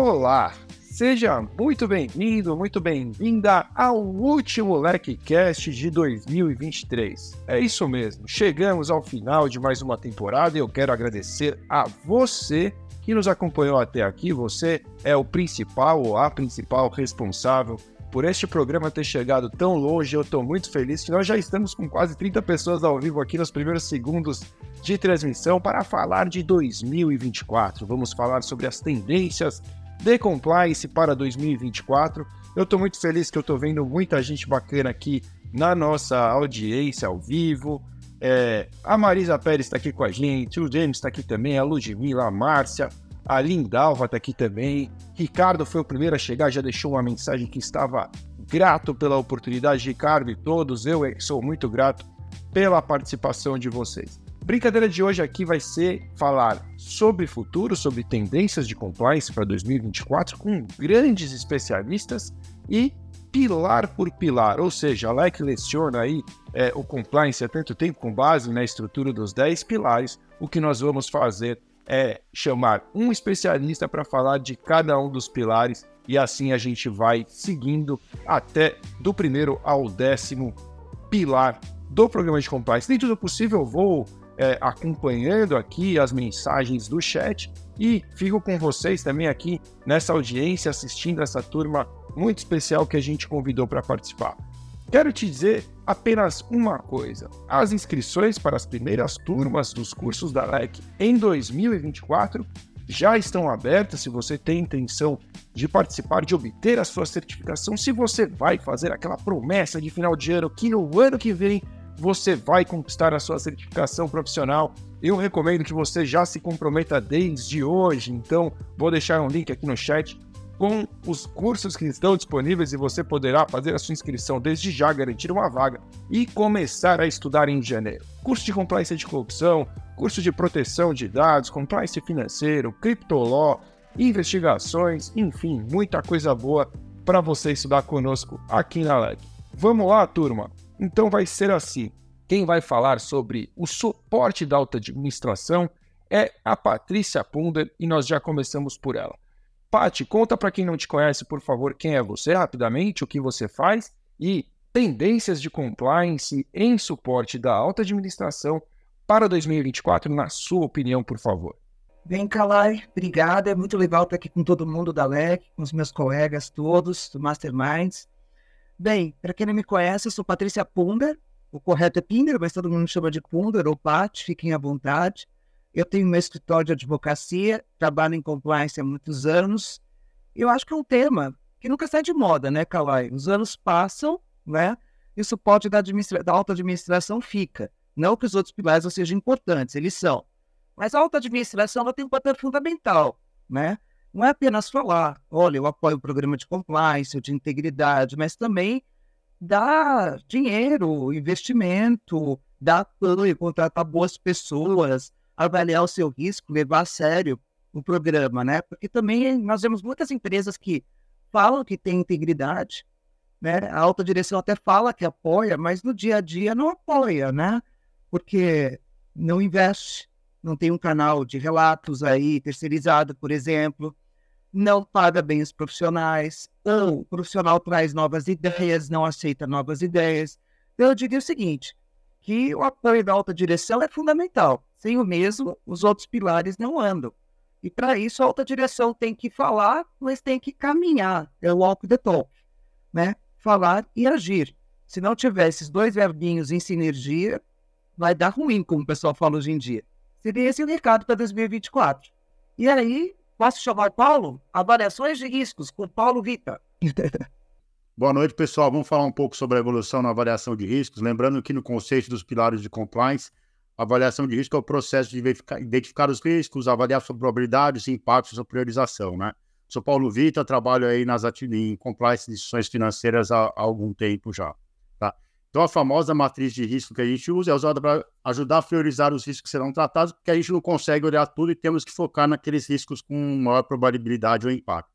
Olá, seja muito bem-vindo, muito bem-vinda ao último LecCast de 2023. É isso mesmo, chegamos ao final de mais uma temporada e eu quero agradecer a você que nos acompanhou até aqui. Você é o principal ou a principal responsável por este programa ter chegado tão longe. Eu estou muito feliz que nós já estamos com quase 30 pessoas ao vivo aqui nos primeiros segundos de transmissão para falar de 2024. Vamos falar sobre as tendências de compliance para 2024. Eu estou muito feliz que eu estou vendo muita gente bacana aqui na nossa audiência ao vivo. É, a Marisa Pérez está aqui com a gente, o James está aqui também, a Ludmilla, a Márcia, a Lindalva está aqui também. Ricardo foi o primeiro a chegar, já deixou uma mensagem que estava grato pela oportunidade. Ricardo e todos, eu sou muito grato pela participação de vocês. Brincadeira de hoje aqui vai ser falar sobre futuro, sobre tendências de compliance para 2024 com grandes especialistas e pilar por pilar, ou seja, a LEC leciona aí é, o compliance há tanto tempo com base na estrutura dos 10 pilares, o que nós vamos fazer é chamar um especialista para falar de cada um dos pilares e assim a gente vai seguindo até do primeiro ao décimo pilar do programa de compliance. Dentro do possível, eu vou é, acompanhando aqui as mensagens do chat e fico com vocês também aqui nessa audiência, assistindo essa turma muito especial que a gente convidou para participar. Quero te dizer apenas uma coisa: as inscrições para as primeiras turmas dos cursos da LEC em 2024 já estão abertas. Se você tem intenção de participar, de obter a sua certificação, se você vai fazer aquela promessa de final de ano que no ano que vem você vai conquistar a sua certificação profissional, eu recomendo que você já se comprometa desde hoje. Então, vou deixar um link aqui no chat com os cursos que estão disponíveis e você poderá fazer a sua inscrição desde já, garantir uma vaga e começar a estudar em janeiro. Curso de compliance de corrupção, curso de proteção de dados, compliance financeiro, criptoló, investigações, enfim, muita coisa boa para você estudar conosco aqui na LEG. Vamos lá, turma? Então vai ser assim. Quem vai falar sobre o suporte da alta administração é a Patrícia Punder e nós já começamos por ela. Pati, conta para quem não te conhece, por favor, quem é você, rapidamente, o que você faz e tendências de compliance em suporte da alta administração para 2024, na sua opinião, por favor. Bem, Kalai, obrigada. É muito legal estar aqui com todo mundo da LEC, com os meus colegas todos do Masterminds. Bem, para quem não me conhece, eu sou Patrícia Punder. O correto é Pinder, mas todo mundo chama de Punder ou Pat, fiquem à vontade. Eu tenho meu escritório de advocacia, trabalho em compliance há muitos anos. Eu acho que é um tema que nunca sai de moda, né, Kawai? Os anos passam, né? E o suporte da, administra... da alta administração fica. Não que os outros pilares não sejam importantes, eles são. Mas a alta administração ela tem um papel fundamental, né? Não é apenas falar, olha, eu apoio o programa de compliance, de integridade, mas também dar dinheiro, investimento, dar apoio, contratar boas pessoas, avaliar o seu risco, levar a sério o programa, né? Porque também nós vemos muitas empresas que falam que tem integridade, né? A alta direção até fala que apoia, mas no dia a dia não apoia, né? Porque não investe, não tem um canal de relatos aí terceirizado, por exemplo, não paga bem os profissionais, ou o profissional traz novas ideias, não aceita novas ideias. Então, eu diria o seguinte, que o apoio da alta direção é fundamental. Sem o mesmo, os outros pilares não andam. E para isso, a alta direção tem que falar, mas tem que caminhar. É o walk the talk, né? Falar e agir. Se não tiver esses dois verbinhos em sinergia, vai dar ruim, como o pessoal fala hoje em dia. Seria esse o recado para 2024. E aí, posso chamar Paulo? Avaliações de riscos com Paulo Vita. Boa noite, pessoal. Vamos falar um pouco sobre a evolução na avaliação de riscos. Lembrando que no conceito dos pilares de compliance, a avaliação de risco é o processo de identificar os riscos, avaliar sua probabilidade, e impactos, sua priorização, né? Sou Paulo Vita, trabalho aí nas em compliance de instituições financeiras há, há, algum tempo já? Então, a famosa matriz de risco que a gente usa é usada para ajudar a priorizar os riscos que serão tratados, porque a gente não consegue olhar tudo e temos que focar naqueles riscos com maior probabilidade ou impacto.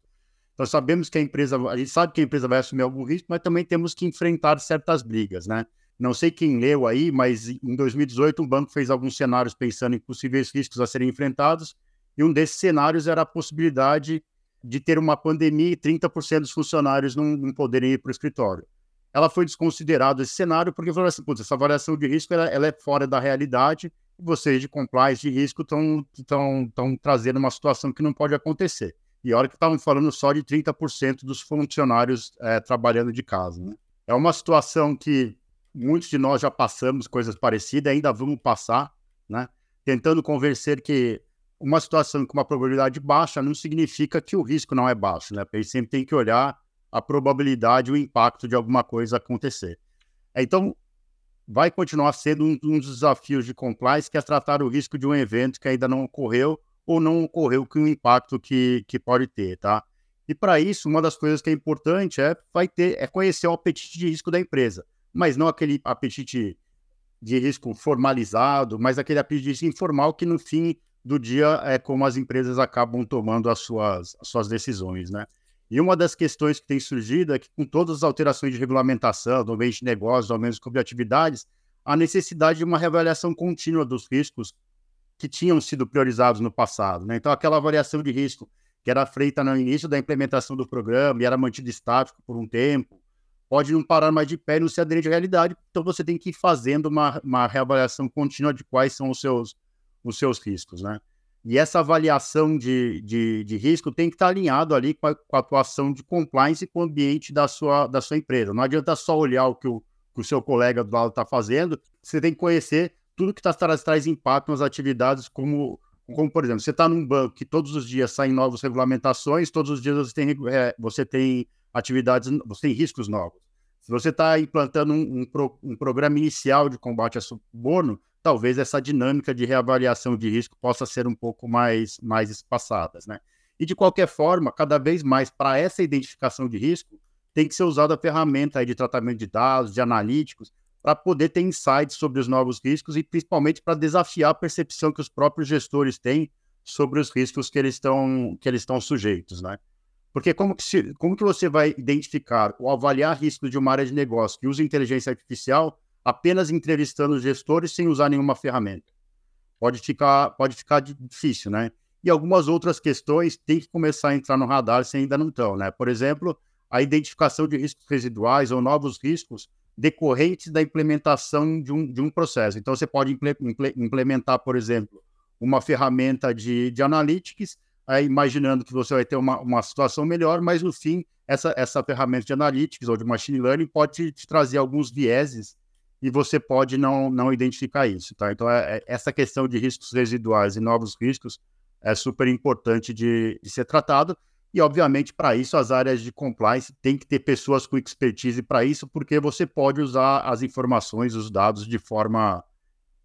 Nós sabemos que a empresa, a gente sabe que a empresa vai assumir algum risco, mas também temos que enfrentar certas brigas, né? Não sei quem leu aí, mas em 2018 um banco fez alguns cenários pensando em possíveis riscos a serem enfrentados, e um desses cenários era a possibilidade de ter uma pandemia e 30% dos funcionários não, não poderem ir para o escritório. Ela foi desconsiderada esse cenário porque falou assim, essa avaliação de risco ela, ela é fora da realidade e vocês de compliance de risco estão trazendo uma situação que não pode acontecer. E a hora que estavam falando só de 30% dos funcionários é, trabalhando de casa. Né? É uma situação que muitos de nós já passamos coisas parecidas, ainda vamos passar, né? tentando convencer que uma situação com uma probabilidade baixa não significa que o risco não é baixo. Né? A gente sempre tem que olhar a probabilidade, o impacto de alguma coisa acontecer. Então, vai continuar sendo um, um dos desafios de compliance, que é tratar o risco de um evento que ainda não ocorreu ou não ocorreu com o impacto que, que pode ter, tá? E para isso, uma das coisas que é importante é, vai ter, é conhecer o apetite de risco da empresa, mas não aquele apetite de risco formalizado, mas aquele apetite de risco informal que no fim do dia é como as empresas acabam tomando as suas, as suas decisões, né? E uma das questões que tem surgido é que, com todas as alterações de regulamentação, do meio de negócios, aumentos de atividades, a necessidade de uma reavaliação contínua dos riscos que tinham sido priorizados no passado. Né? Então, aquela avaliação de risco que era feita no início da implementação do programa e era mantida estático por um tempo, pode não parar mais de pé e não se aderir à realidade. Então, você tem que ir fazendo uma, uma reavaliação contínua de quais são os seus, os seus riscos. Né? E essa avaliação de, de, de risco tem que estar alinhado ali com a, com a, atuação de compliance e com o ambiente da sua, da sua empresa. Não adianta só olhar o que o, que o seu colega do lado está fazendo, você tem que conhecer tudo que está traz, traz impacto nas atividades, como, como por exemplo, você está num banco que todos os dias saem novas regulamentações, todos os dias você tem, é, você tem atividades, você tem riscos novos. Se você está implantando um, um, pro, um, programa inicial de combate a suborno, talvez essa dinâmica de reavaliação de risco possa ser um pouco mais, mais espaçada. Né? E de qualquer forma, cada vez mais para essa identificação de risco, tem que ser usada a ferramenta de tratamento de dados, de analíticos, para poder ter insights sobre os novos riscos e principalmente para desafiar a percepção que os próprios gestores têm sobre os riscos que eles estão que eles estão sujeitos, né? Porque como que, se, como que você vai identificar ou avaliar riscos de uma área de negócio que usa inteligência artificial apenas entrevistando os gestores sem usar nenhuma ferramenta? Pode ficar, pode ficar difícil, né? E algumas outras questões têm que começar a entrar no radar se ainda não estão, né? Por exemplo, a identificação de riscos residuais ou novos riscos decorrentes da implementação de um, de um processo. Então, você pode implementar, por exemplo, uma ferramenta de, de analytics, imaginando que você vai ter uma, uma situação melhor, mas no fim, essa, essa ferramenta de analytics ou de machine learning pode te, te trazer alguns vieses e você pode não, não identificar isso. Tá? Então, é, é, essa questão de riscos residuais e novos riscos é super importante de, de ser tratado. E, obviamente, para isso, as áreas de compliance têm que ter pessoas com expertise para isso, porque você pode usar as informações, os dados de forma,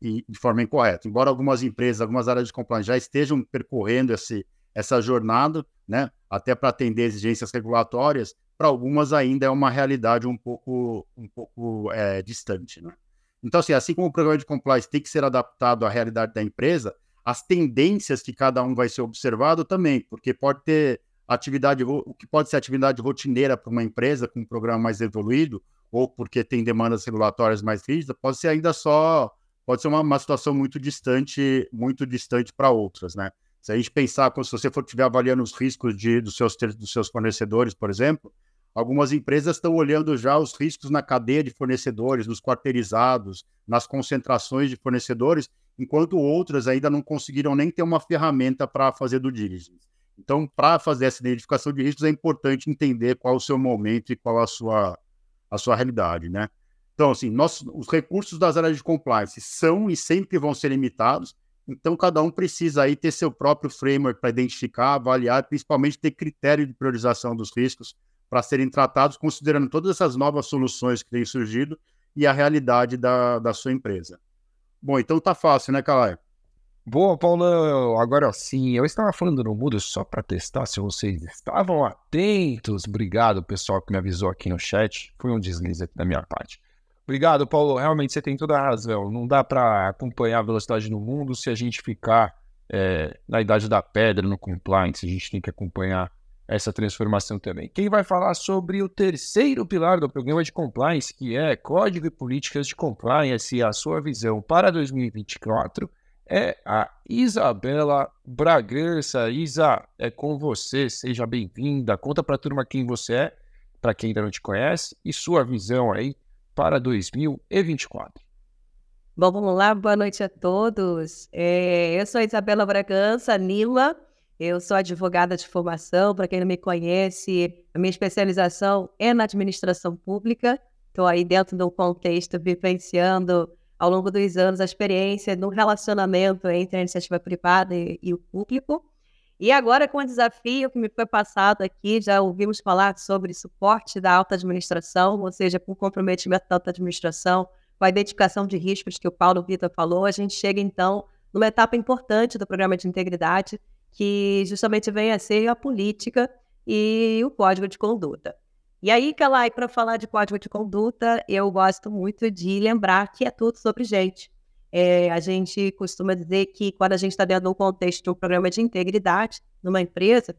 de forma incorreta. Embora algumas empresas, algumas áreas de compliance já estejam percorrendo esse, essa jornada, né, até para atender exigências regulatórias, para algumas ainda é uma realidade um pouco, um pouco é, distante. Né? Então, assim, assim como o programa de compliance tem que ser adaptado à realidade da empresa, as tendências que cada um vai ser observado também, porque pode ter atividade, o que pode ser atividade rotineira para uma empresa com um programa mais evoluído, ou porque tem demandas regulatórias mais rígidas, pode ser ainda só, pode ser uma, uma situação muito distante, muito distante para outras, né? Se a gente pensar, se você for estiver avaliando os riscos de, dos, seus, dos seus fornecedores, por exemplo, algumas empresas estão olhando já os riscos na cadeia de fornecedores, nos quarteirizados, nas concentrações de fornecedores, enquanto outras ainda não conseguiram nem ter uma ferramenta para fazer do diligence. Então, para fazer essa identificação de riscos, é importante entender qual o seu momento e qual a sua, a sua realidade, né? Então, assim, nós, os recursos das áreas de compliance são e sempre vão ser limitados, então cada um precisa aí ter seu próprio framework para identificar, avaliar, principalmente ter critério de priorização dos riscos para serem tratados, considerando todas essas novas soluções que têm surgido e a realidade da, da sua empresa. Bom, então tá fácil, né, Calai? Boa, Paulão. Agora sim, eu estava falando no mudo só para testar se vocês estavam atentos. Obrigado, pessoal, que me avisou aqui no chat. Foi um deslize aqui da minha parte. Obrigado, Paulo. Realmente você tem toda a razão. Não dá para acompanhar a velocidade no mundo se a gente ficar é, na idade da pedra, no compliance. A gente tem que acompanhar essa transformação também. Quem vai falar sobre o terceiro pilar do programa de compliance, que é Código e Políticas de Compliance e a sua visão para 2024 é a Isabela Bragança. Isa, é com você, seja bem-vinda. Conta para a turma quem você é, para quem ainda não te conhece, e sua visão aí para 2024. Bom, vamos lá, boa noite a todos. É, eu sou a Isabela Bragança Lima, eu sou advogada de formação, para quem não me conhece, a minha especialização é na administração pública, estou aí dentro de um contexto vivenciando ao longo dos anos a experiência no relacionamento entre a iniciativa privada e, e o público. E agora, com o desafio que me foi passado aqui, já ouvimos falar sobre suporte da alta administração, ou seja, com comprometimento da alta administração, com a identificação de riscos que o Paulo Vitor falou, a gente chega então numa etapa importante do programa de integridade, que justamente vem a ser a política e o código de conduta. E aí, Kalai, para falar de código de conduta, eu gosto muito de lembrar que é tudo sobre gente. É, a gente costuma dizer que quando a gente está dentro de um contexto de um programa de integridade numa empresa,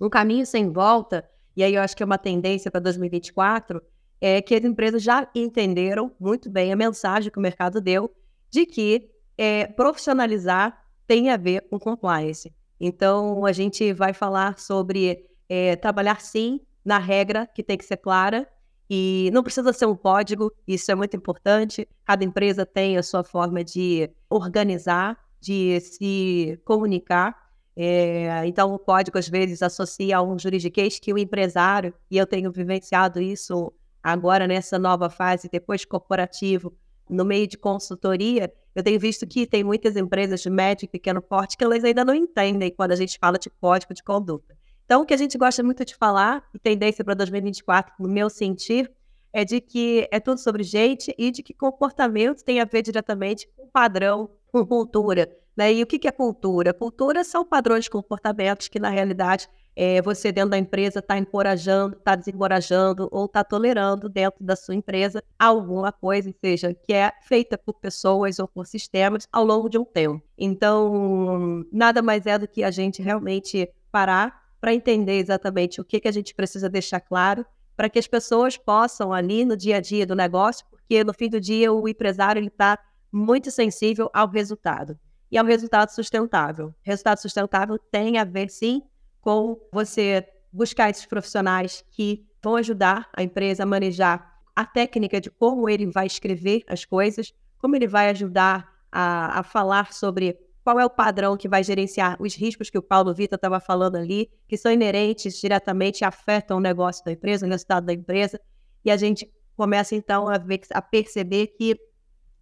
um caminho sem volta, e aí eu acho que é uma tendência para 2024, é que as empresas já entenderam muito bem a mensagem que o mercado deu de que é, profissionalizar tem a ver com compliance. Então, a gente vai falar sobre é, trabalhar sim na regra que tem que ser clara e não precisa ser um código, isso é muito importante. Cada empresa tem a sua forma de organizar, de se comunicar. É, então, o código às vezes associa a um juridiquês que o empresário, e eu tenho vivenciado isso agora nessa nova fase, depois corporativo, no meio de consultoria, eu tenho visto que tem muitas empresas de médio e pequeno porte que elas ainda não entendem quando a gente fala de código de conduta. Então, o que a gente gosta muito de falar, e tendência para 2024, no meu sentir, é de que é tudo sobre gente e de que comportamento tem a ver diretamente com padrão, com cultura. Né? E o que, é cultura? Cultura são padrões de comportamentos que, na realidade, é, você dentro da empresa está encorajando, está desencorajando ou está tolerando dentro da sua empresa alguma coisa, seja que é feita por pessoas ou por sistemas ao longo de um tempo. Então, nada mais é do que a gente realmente parar para entender exatamente o que, que a gente precisa deixar claro para que as pessoas possam ali no dia a dia do negócio, porque no fim do dia o empresário está muito sensível ao resultado e ao resultado sustentável. Resultado sustentável tem a ver sim com você buscar esses profissionais que vão ajudar a empresa a manejar a técnica de como ele vai escrever as coisas, como ele vai ajudar a, a falar sobre qual é o padrão que vai gerenciar os riscos que o Paulo Vitor estava falando ali, que são inerentes diretamente afetam o negócio da empresa, o resultado da empresa, e a gente começa então a, ver, a perceber que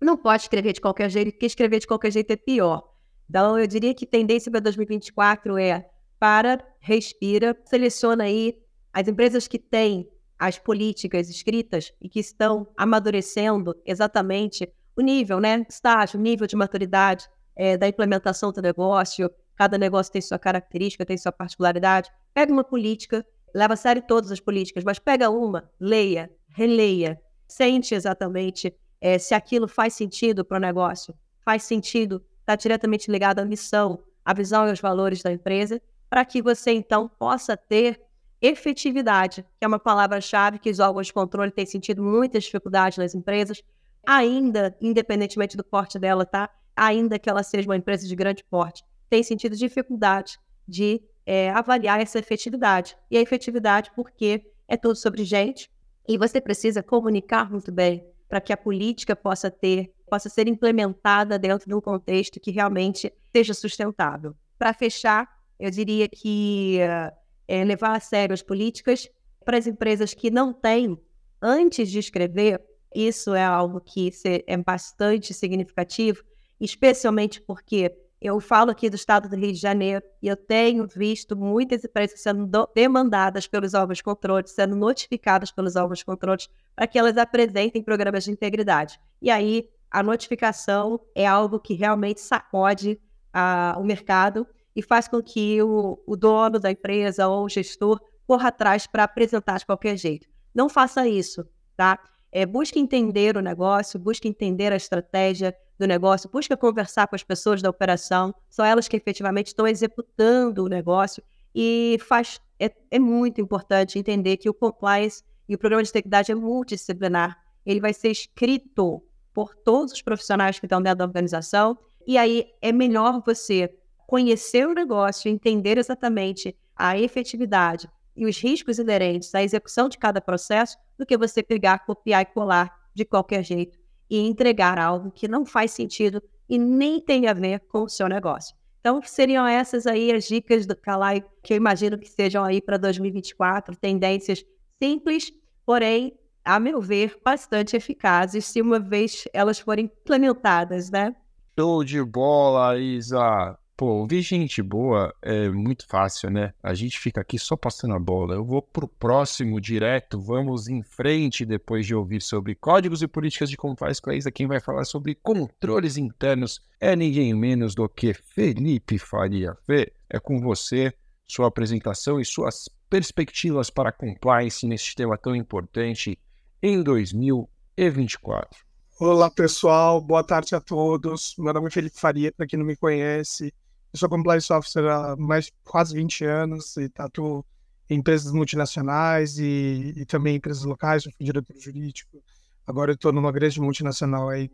não pode escrever de qualquer jeito, porque escrever de qualquer jeito é pior. Então, eu diria que tendência para 2024 é para, respira, seleciona aí as empresas que têm as políticas escritas e que estão amadurecendo exatamente o nível, né? Estágio, nível de maturidade é, da implementação do negócio, cada negócio tem sua característica, tem sua particularidade. Pega uma política, leva a sério todas as políticas, mas pega uma, leia, releia, sente exatamente é, se aquilo faz sentido para o negócio, faz sentido, está diretamente ligado à missão, à visão e aos valores da empresa, para que você então possa ter efetividade, que é uma palavra-chave que os órgãos de controle têm sentido muitas dificuldades nas empresas, ainda, independentemente do porte dela, tá? ainda que ela seja uma empresa de grande porte, tem sentido dificuldade de é, avaliar essa efetividade. E a efetividade, porque é tudo sobre gente, e você precisa comunicar muito bem para que a política possa ter, possa ser implementada dentro de um contexto que realmente seja sustentável. Para fechar, eu diria que é, levar a sério as políticas para as empresas que não têm, antes de escrever, isso é algo que é bastante significativo, especialmente porque eu falo aqui do estado do Rio de Janeiro e eu tenho visto muitas empresas sendo demandadas pelos órgãos de controle, sendo notificadas pelos órgãos de controle para que elas apresentem programas de integridade. E aí a notificação é algo que realmente sacode o mercado e faz com que o, o dono da empresa ou o gestor corra atrás para apresentar de qualquer jeito. Não faça isso, tá? É, busque entender o negócio, busque entender a estratégia, do negócio, busca conversar com as pessoas da operação, são elas que efetivamente estão executando o negócio e faz é, é muito importante entender que o compliance e o programa de integridade é multidisciplinar. Ele vai ser escrito por todos os profissionais que estão dentro da organização, E aí é melhor você conhecer o negócio, entender exatamente a efetividade e os riscos inerentes à execução de cada processo do que você pegar, copiar e colar de qualquer jeito e entregar algo que não faz sentido e nem tem a ver com o seu negócio. Então, seriam essas aí as dicas do Calai, que eu imagino que sejam aí para 2024, tendências simples, porém, a meu ver, bastante eficazes, se uma vez elas forem implementadas, né? Show de bola, Isa! Pô, ouvir gente boa é muito fácil, né? A gente fica aqui só passando a bola. Eu vou pro próximo direto, vamos em frente depois de ouvir sobre códigos e políticas de faz com a Isa. Quem vai falar sobre controles internos é ninguém menos do que Felipe Faria. Fê, é com você, sua apresentação e suas perspectivas para compliance nesse tema tão importante em 2024. Olá, pessoal. Boa tarde a todos. Meu nome é Felipe Faria, para quem não me conhece. Eu sou compliance officer há mais quase 20 anos e atuo em empresas multinacionais e, e também empresas locais, eu fui diretor jurídico. Agora eu estou numa grande multinacional aí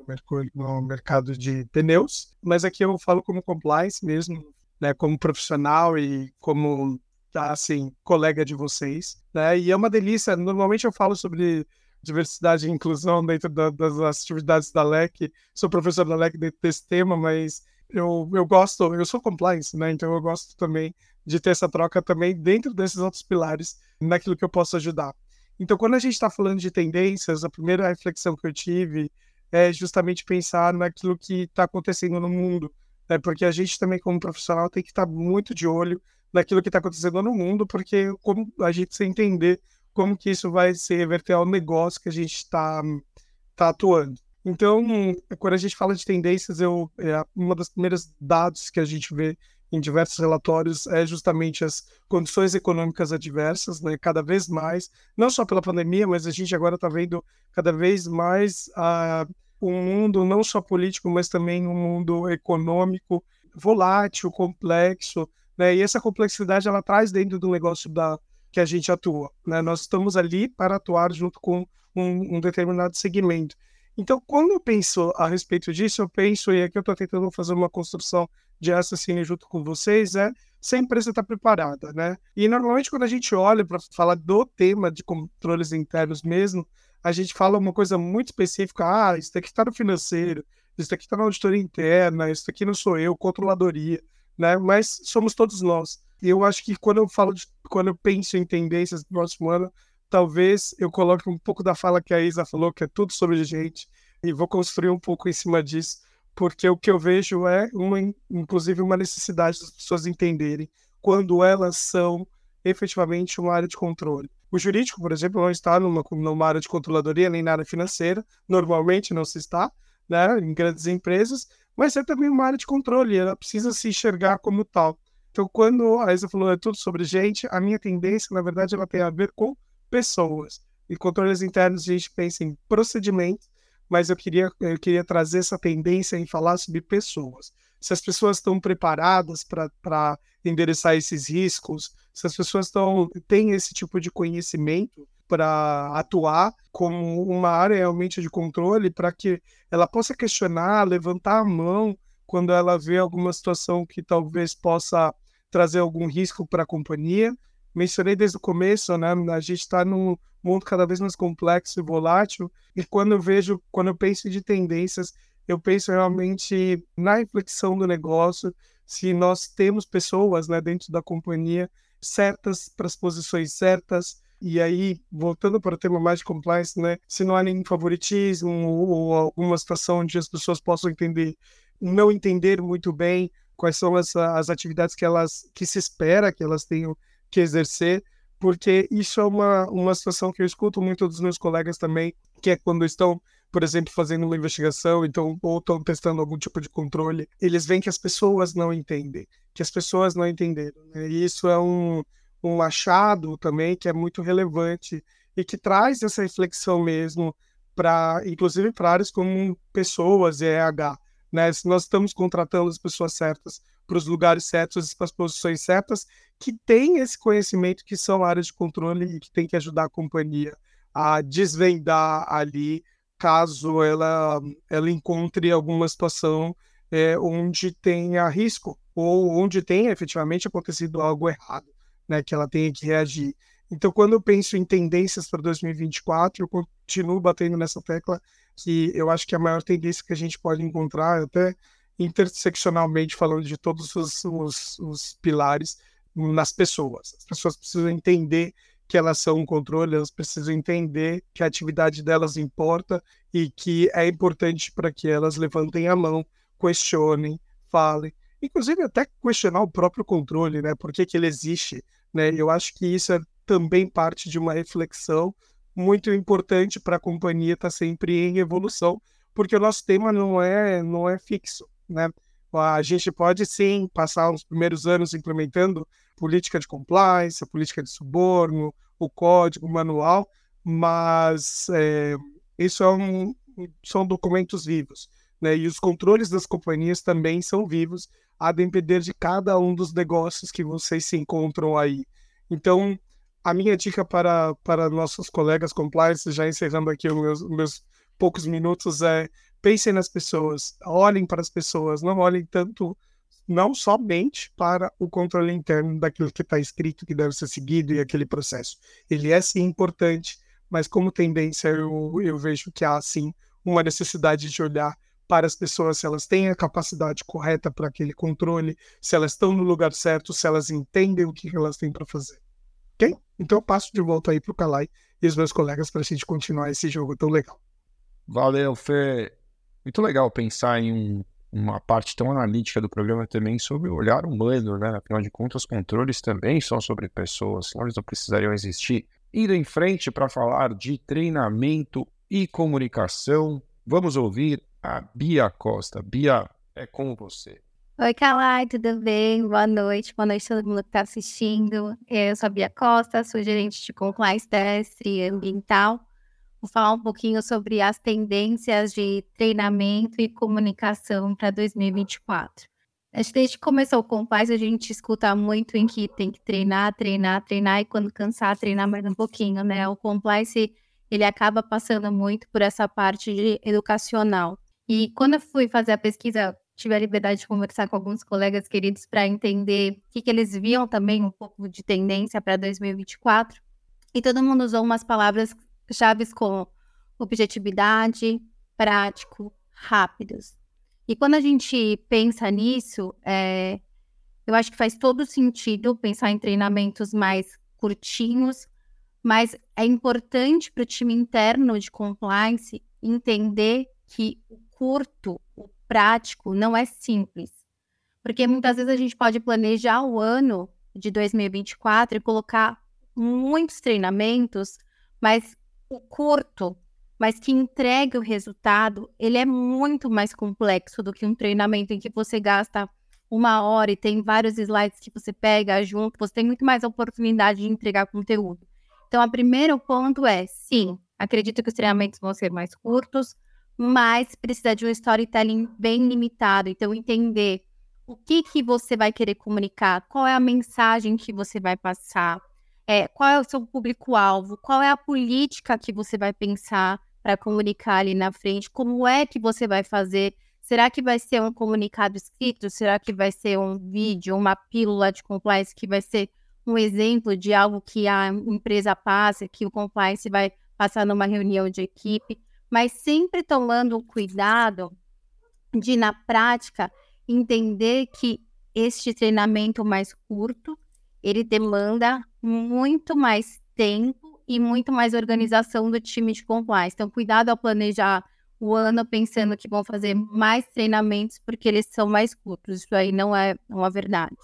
no mercado, de pneus, mas aqui eu falo como compliance mesmo, né, como profissional e como assim colega de vocês, né? E é uma delícia. Normalmente eu falo sobre diversidade e inclusão dentro da, das atividades da LEC. Sou professor da LEC dentro desse tema, mas eu, eu gosto, eu sou compliance, né? Então eu gosto também de ter essa troca também dentro desses outros pilares, naquilo que eu posso ajudar. Então, quando a gente está falando de tendências, a primeira reflexão que eu tive é justamente pensar naquilo que está acontecendo no mundo, né? porque a gente também, como profissional, tem que estar tá muito de olho naquilo que está acontecendo no mundo, porque como a gente precisa entender como que isso vai se reverter ao negócio que a gente está tá atuando. Então, quando a gente fala de tendências, eu, é, uma das primeiras dados que a gente vê em diversos relatórios é justamente as condições econômicas adversas, né? cada vez mais, não só pela pandemia, mas a gente agora está vendo cada vez mais uh, um mundo não só político, mas também um mundo econômico volátil, complexo, né? e essa complexidade ela traz dentro do negócio da, que a gente atua. Né? Nós estamos ali para atuar junto com um, um determinado segmento. Então, quando eu penso a respeito disso, eu penso, e aqui eu estou tentando fazer uma construção de raciocínio junto com vocês, é se a empresa está preparada, né? E normalmente quando a gente olha para falar do tema de controles internos mesmo, a gente fala uma coisa muito específica, ah, isso daqui está no financeiro, isso daqui está na auditoria interna, isso daqui não sou eu, controladoria, né? Mas somos todos nós. E eu acho que quando eu falo, de, quando eu penso em tendências do próximo ano, talvez eu coloque um pouco da fala que a Isa falou, que é tudo sobre gente, e vou construir um pouco em cima disso, porque o que eu vejo é, uma, inclusive, uma necessidade das pessoas entenderem quando elas são efetivamente uma área de controle. O jurídico, por exemplo, não está numa, numa área de controladoria nem na área financeira, normalmente não se está, né, em grandes empresas, mas é também uma área de controle, ela precisa se enxergar como tal. Então, quando a Isa falou é tudo sobre gente, a minha tendência, na verdade, ela tem a ver com pessoas. Em controles internos, a gente pensa em procedimentos, mas eu queria, eu queria trazer essa tendência em falar sobre pessoas. Se as pessoas estão preparadas para endereçar esses riscos, se as pessoas estão, têm esse tipo de conhecimento para atuar como uma área realmente de controle, para que ela possa questionar, levantar a mão quando ela vê alguma situação que talvez possa trazer algum risco para a companhia mencionei desde o começo, né? A gente está num mundo cada vez mais complexo e volátil. E quando eu vejo, quando eu penso de tendências, eu penso realmente na reflexão do negócio, se nós temos pessoas, né, dentro da companhia certas para as posições certas. E aí, voltando para o tema mais de compliance, né, se não há nenhum favoritismo ou alguma situação onde as pessoas possam entender, não entender muito bem quais são as, as atividades que elas que se espera que elas tenham que exercer, porque isso é uma, uma situação que eu escuto muito dos meus colegas também, que é quando estão, por exemplo, fazendo uma investigação, então, ou estão testando algum tipo de controle, eles veem que as pessoas não entendem, que as pessoas não entenderam. Né? E isso é um, um achado também que é muito relevante e que traz essa reflexão mesmo para, inclusive para áreas como pessoas e EH. Né? Se nós estamos contratando as pessoas certas para os lugares certos, para as posições certas, que tem esse conhecimento que são áreas de controle e que tem que ajudar a companhia a desvendar ali caso ela, ela encontre alguma situação é, onde tenha risco ou onde tenha efetivamente acontecido algo errado, né, que ela tenha que reagir. Então, quando eu penso em tendências para 2024, eu continuo batendo nessa tecla que eu acho que a maior tendência que a gente pode encontrar, até interseccionalmente falando de todos os, os, os pilares, nas pessoas. As pessoas precisam entender que elas são um controle, elas precisam entender que a atividade delas importa e que é importante para que elas levantem a mão, questionem, falem, inclusive até questionar o próprio controle, né? Por que, que ele existe, né? Eu acho que isso é também parte de uma reflexão muito importante para a companhia estar tá sempre em evolução, porque o nosso tema não é não é fixo, né? A gente pode sim passar os primeiros anos implementando política de compliance, política de suborno, o código, o manual, mas é, isso é um, são documentos vivos. Né? E os controles das companhias também são vivos, a depender de cada um dos negócios que vocês se encontram aí. Então, a minha dica para, para nossos colegas compliance, já encerrando aqui os meus, meus poucos minutos, é pensem nas pessoas, olhem para as pessoas, não olhem tanto, não somente para o controle interno daquilo que está escrito, que deve ser seguido e aquele processo. Ele é sim importante, mas como tendência eu, eu vejo que há sim uma necessidade de olhar para as pessoas, se elas têm a capacidade correta para aquele controle, se elas estão no lugar certo, se elas entendem o que elas têm para fazer. Ok? Então eu passo de volta aí para o Kalai e os meus colegas para a gente continuar esse jogo tão legal. Valeu, Fê. Muito legal pensar em um, uma parte tão analítica do programa também sobre o olhar humano, né? Afinal de contas, os controles também são sobre pessoas, senão eles não precisariam existir. Indo em frente para falar de treinamento e comunicação, vamos ouvir a Bia Costa. Bia, é com você. Oi, Kalai, tudo bem? Boa noite, boa noite a todo mundo que está assistindo. Eu sou a Bia Costa, sou gerente de compliance terrestre ambiental. Falar um pouquinho sobre as tendências de treinamento e comunicação para 2024. Acho que desde que começou o compliance, a gente escuta muito em que tem que treinar, treinar, treinar, e quando cansar, treinar mais um pouquinho, né? O compliance, ele acaba passando muito por essa parte de educacional. E quando eu fui fazer a pesquisa tive a liberdade de conversar com alguns colegas queridos para entender o que, que eles viam também um pouco de tendência para 2024. E todo mundo usou umas palavras chaves como objetividade, prático, rápidos. E quando a gente pensa nisso, é, eu acho que faz todo sentido pensar em treinamentos mais curtinhos, mas é importante para o time interno de compliance entender que o curto, o prático não é simples. Porque muitas vezes a gente pode planejar o ano de 2024 e colocar muitos treinamentos, mas curto, mas que entregue o resultado, ele é muito mais complexo do que um treinamento em que você gasta uma hora e tem vários slides que você pega junto, você tem muito mais oportunidade de entregar conteúdo. Então, o primeiro ponto é, sim, acredito que os treinamentos vão ser mais curtos, mas precisa de um storytelling bem limitado. Então, entender o que, que você vai querer comunicar, qual é a mensagem que você vai passar, é, qual é o seu público-alvo, qual é a política que você vai pensar para comunicar ali na frente, como é que você vai fazer. Será que vai ser um comunicado escrito? Será que vai ser um vídeo, uma pílula de compliance que vai ser um exemplo de algo que a empresa passa, que o compliance vai passar numa reunião de equipe? mas sempre tomando o cuidado de, na prática, entender que este treinamento mais curto, ele demanda muito mais tempo e muito mais organização do time de compliance. Então, cuidado ao planejar o ano pensando que vão fazer mais treinamentos porque eles são mais curtos. Isso aí não é uma verdade.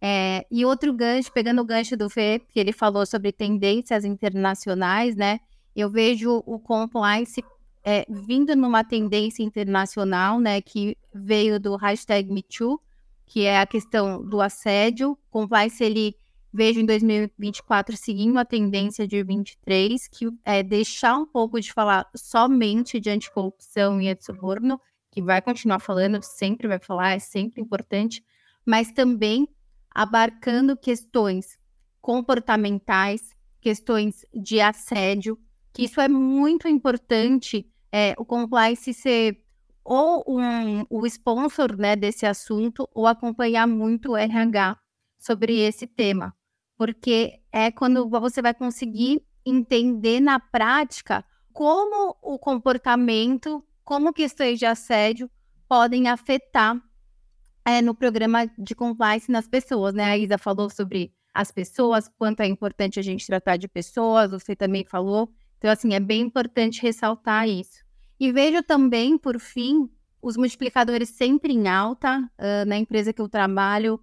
É, e outro gancho, pegando o gancho do Fê, que ele falou sobre tendências internacionais, né? eu vejo o compliance é, vindo numa tendência internacional, né, que veio do hashtag MeToo, que é a questão do assédio. Compliance, ele vejo em 2024 seguindo a tendência de 23, que é deixar um pouco de falar somente de anticorrupção e antissuborno, que vai continuar falando, sempre vai falar, é sempre importante, mas também abarcando questões comportamentais, questões de assédio, que isso é muito importante, é, o compliance ser ou um, o sponsor né, desse assunto ou acompanhar muito o RH sobre esse tema, porque é quando você vai conseguir entender na prática como o comportamento, como questões de assédio podem afetar é, no programa de compliance nas pessoas, né? A Isa falou sobre as pessoas, quanto é importante a gente tratar de pessoas, você também falou. Então, assim, é bem importante ressaltar isso. E vejo também, por fim, os multiplicadores sempre em alta uh, na empresa que eu trabalho.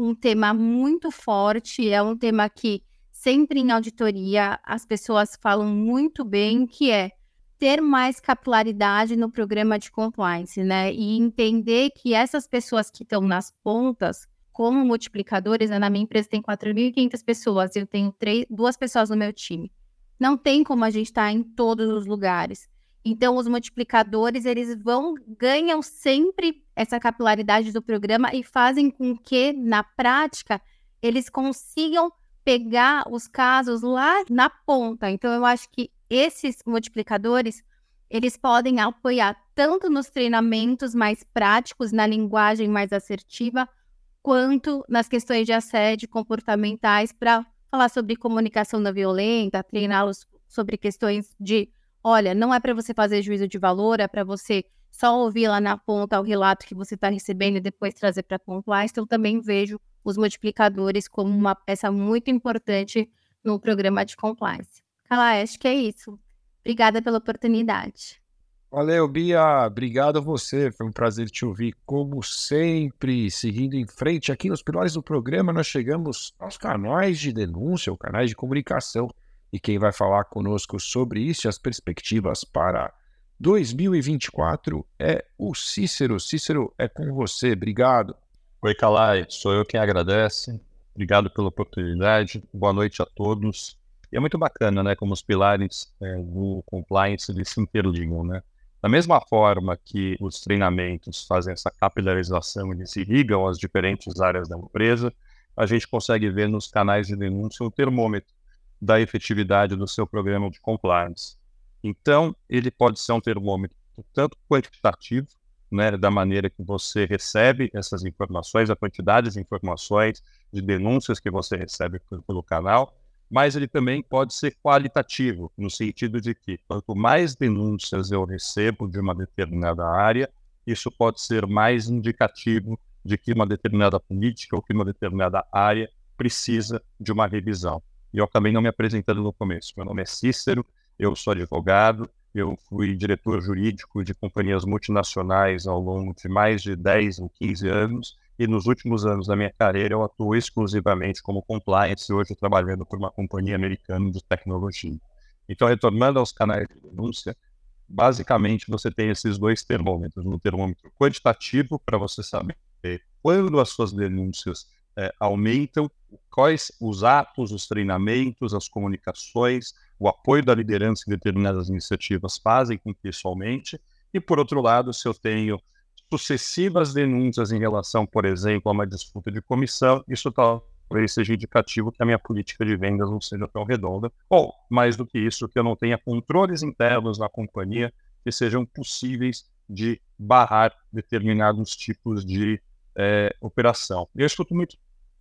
Um tema muito forte, é um tema que sempre em auditoria as pessoas falam muito bem, que é ter mais capilaridade no programa de compliance, né? E entender que essas pessoas que estão nas pontas, como multiplicadores, né? na minha empresa tem 4.500 pessoas, eu tenho três, duas pessoas no meu time. Não tem como a gente estar tá em todos os lugares. Então, os multiplicadores, eles vão, ganham sempre essa capilaridade do programa e fazem com que, na prática, eles consigam pegar os casos lá na ponta. Então, eu acho que esses multiplicadores, eles podem apoiar tanto nos treinamentos mais práticos, na linguagem mais assertiva, quanto nas questões de assédio comportamentais para falar sobre comunicação não violenta, treiná-los sobre questões de olha, não é para você fazer juízo de valor, é para você só ouvir lá na ponta o relato que você está recebendo e depois trazer para a compliance. Então, também vejo os multiplicadores como uma peça muito importante no programa de compliance. Cala, acho que é isso. Obrigada pela oportunidade. Valeu, Bia. Obrigado a você. Foi um prazer te ouvir, como sempre. Seguindo em frente, aqui nos pilares do programa, nós chegamos aos canais de denúncia, ou canais de comunicação. E quem vai falar conosco sobre isso e as perspectivas para 2024 é o Cícero. Cícero, é com você. Obrigado. Oi, Calai. Sou eu quem agradece. Obrigado pela oportunidade. Boa noite a todos. E é muito bacana, né, como os pilares é, do compliance eles se interligam, né? Da mesma forma que os treinamentos fazem essa capilarização, eles irrigam as diferentes áreas da empresa, a gente consegue ver nos canais de denúncia o termômetro da efetividade do seu programa de compliance. Então, ele pode ser um termômetro tanto quantitativo, né, da maneira que você recebe essas informações, a quantidade de informações, de denúncias que você recebe pelo canal, mas ele também pode ser qualitativo, no sentido de que quanto mais denúncias eu recebo de uma determinada área, isso pode ser mais indicativo de que uma determinada política ou que uma determinada área precisa de uma revisão. E eu acabei não me apresentando no começo. Meu nome é Cícero, eu sou advogado, eu fui diretor jurídico de companhias multinacionais ao longo de mais de 10 ou 15 anos, e nos últimos anos da minha carreira eu atuo exclusivamente como compliance, hoje trabalhando por uma companhia americana de tecnologia. Então, retornando aos canais de denúncia, basicamente você tem esses dois termômetros, um termômetro quantitativo para você saber quando as suas denúncias é, aumentam, quais os atos, os treinamentos, as comunicações, o apoio da liderança em determinadas iniciativas fazem com que isso aumente, e por outro lado, se eu tenho sucessivas denúncias em relação, por exemplo, a uma disputa de comissão, isso talvez seja indicativo que a minha política de vendas não seja tão redonda, ou, mais do que isso, que eu não tenha controles internos na companhia que sejam possíveis de barrar determinados tipos de é, operação. Eu escuto muito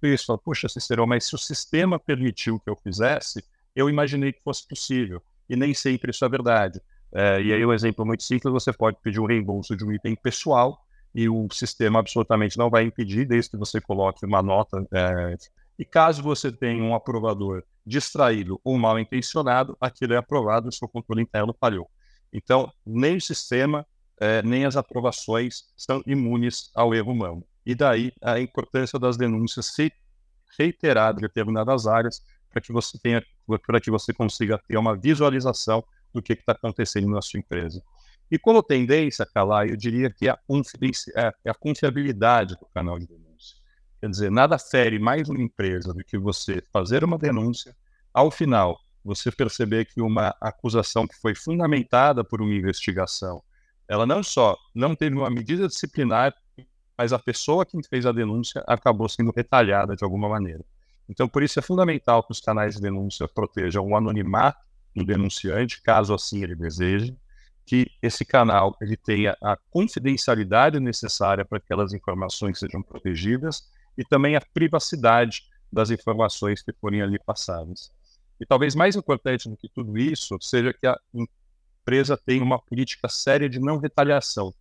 isso, falo, puxa, Cicero, mas se o sistema permitiu que eu fizesse, eu imaginei que fosse possível, e nem sempre isso é verdade. É, e aí, um exemplo muito simples: você pode pedir um reembolso de um item pessoal e o sistema absolutamente não vai impedir, desde que você coloque uma nota. É, e caso você tenha um aprovador distraído ou mal intencionado, aquilo é aprovado e o seu controle interno falhou. Então, nem o sistema, é, nem as aprovações são imunes ao erro humano. E daí a importância das denúncias se reiterar em determinadas áreas para que você tenha, para que você consiga ter uma visualização do que está acontecendo na sua empresa. E como tendência, Calá, eu diria que é a, é, é a confiabilidade do canal de denúncia. Quer dizer, nada fere mais uma empresa do que você fazer uma denúncia, ao final, você perceber que uma acusação que foi fundamentada por uma investigação, ela não só não teve uma medida disciplinar, mas a pessoa que fez a denúncia acabou sendo retalhada de alguma maneira. Então, por isso é fundamental que os canais de denúncia protejam o anonimato do denunciante, caso assim ele deseje, que esse canal ele tenha a confidencialidade necessária para que aquelas informações sejam protegidas e também a privacidade das informações que forem ali passadas. E talvez mais importante do que tudo isso seja que a empresa tenha uma política séria de não retaliação.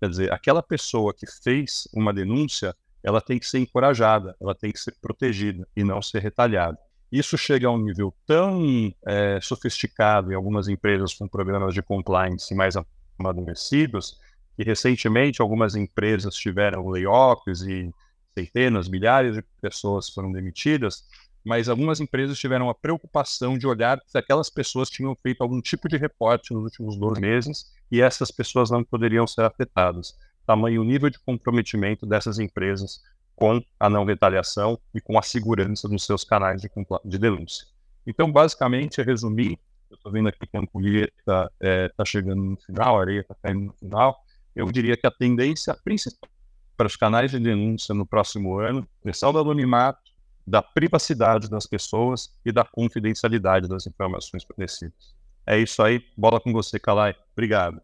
Quer dizer, aquela pessoa que fez uma denúncia, ela tem que ser encorajada, ela tem que ser protegida e não ser retalhada. Isso chega a um nível tão é, sofisticado em algumas empresas com programas de compliance mais amadurecidos, que recentemente algumas empresas tiveram layoffs e centenas, milhares de pessoas foram demitidas, mas algumas empresas tiveram a preocupação de olhar se aquelas pessoas tinham feito algum tipo de reporte nos últimos 12 meses e essas pessoas não poderiam ser afetadas. Tamanho o nível de comprometimento dessas empresas com a não retaliação e com a segurança nos seus canais de, de denúncia. Então, basicamente, resumir, eu estou vendo aqui que a ampulheta está é, tá chegando no final, a areia está caindo no final, eu diria que a tendência principal para os canais de denúncia no próximo ano, pressão do anonimato, da privacidade das pessoas e da confidencialidade das informações fornecidas. É isso aí, bola com você, Calai. Obrigado.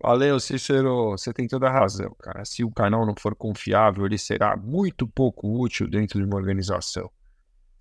Valeu, Cícero. Você tem toda a razão, cara. Se o canal não for confiável, ele será muito pouco útil dentro de uma organização.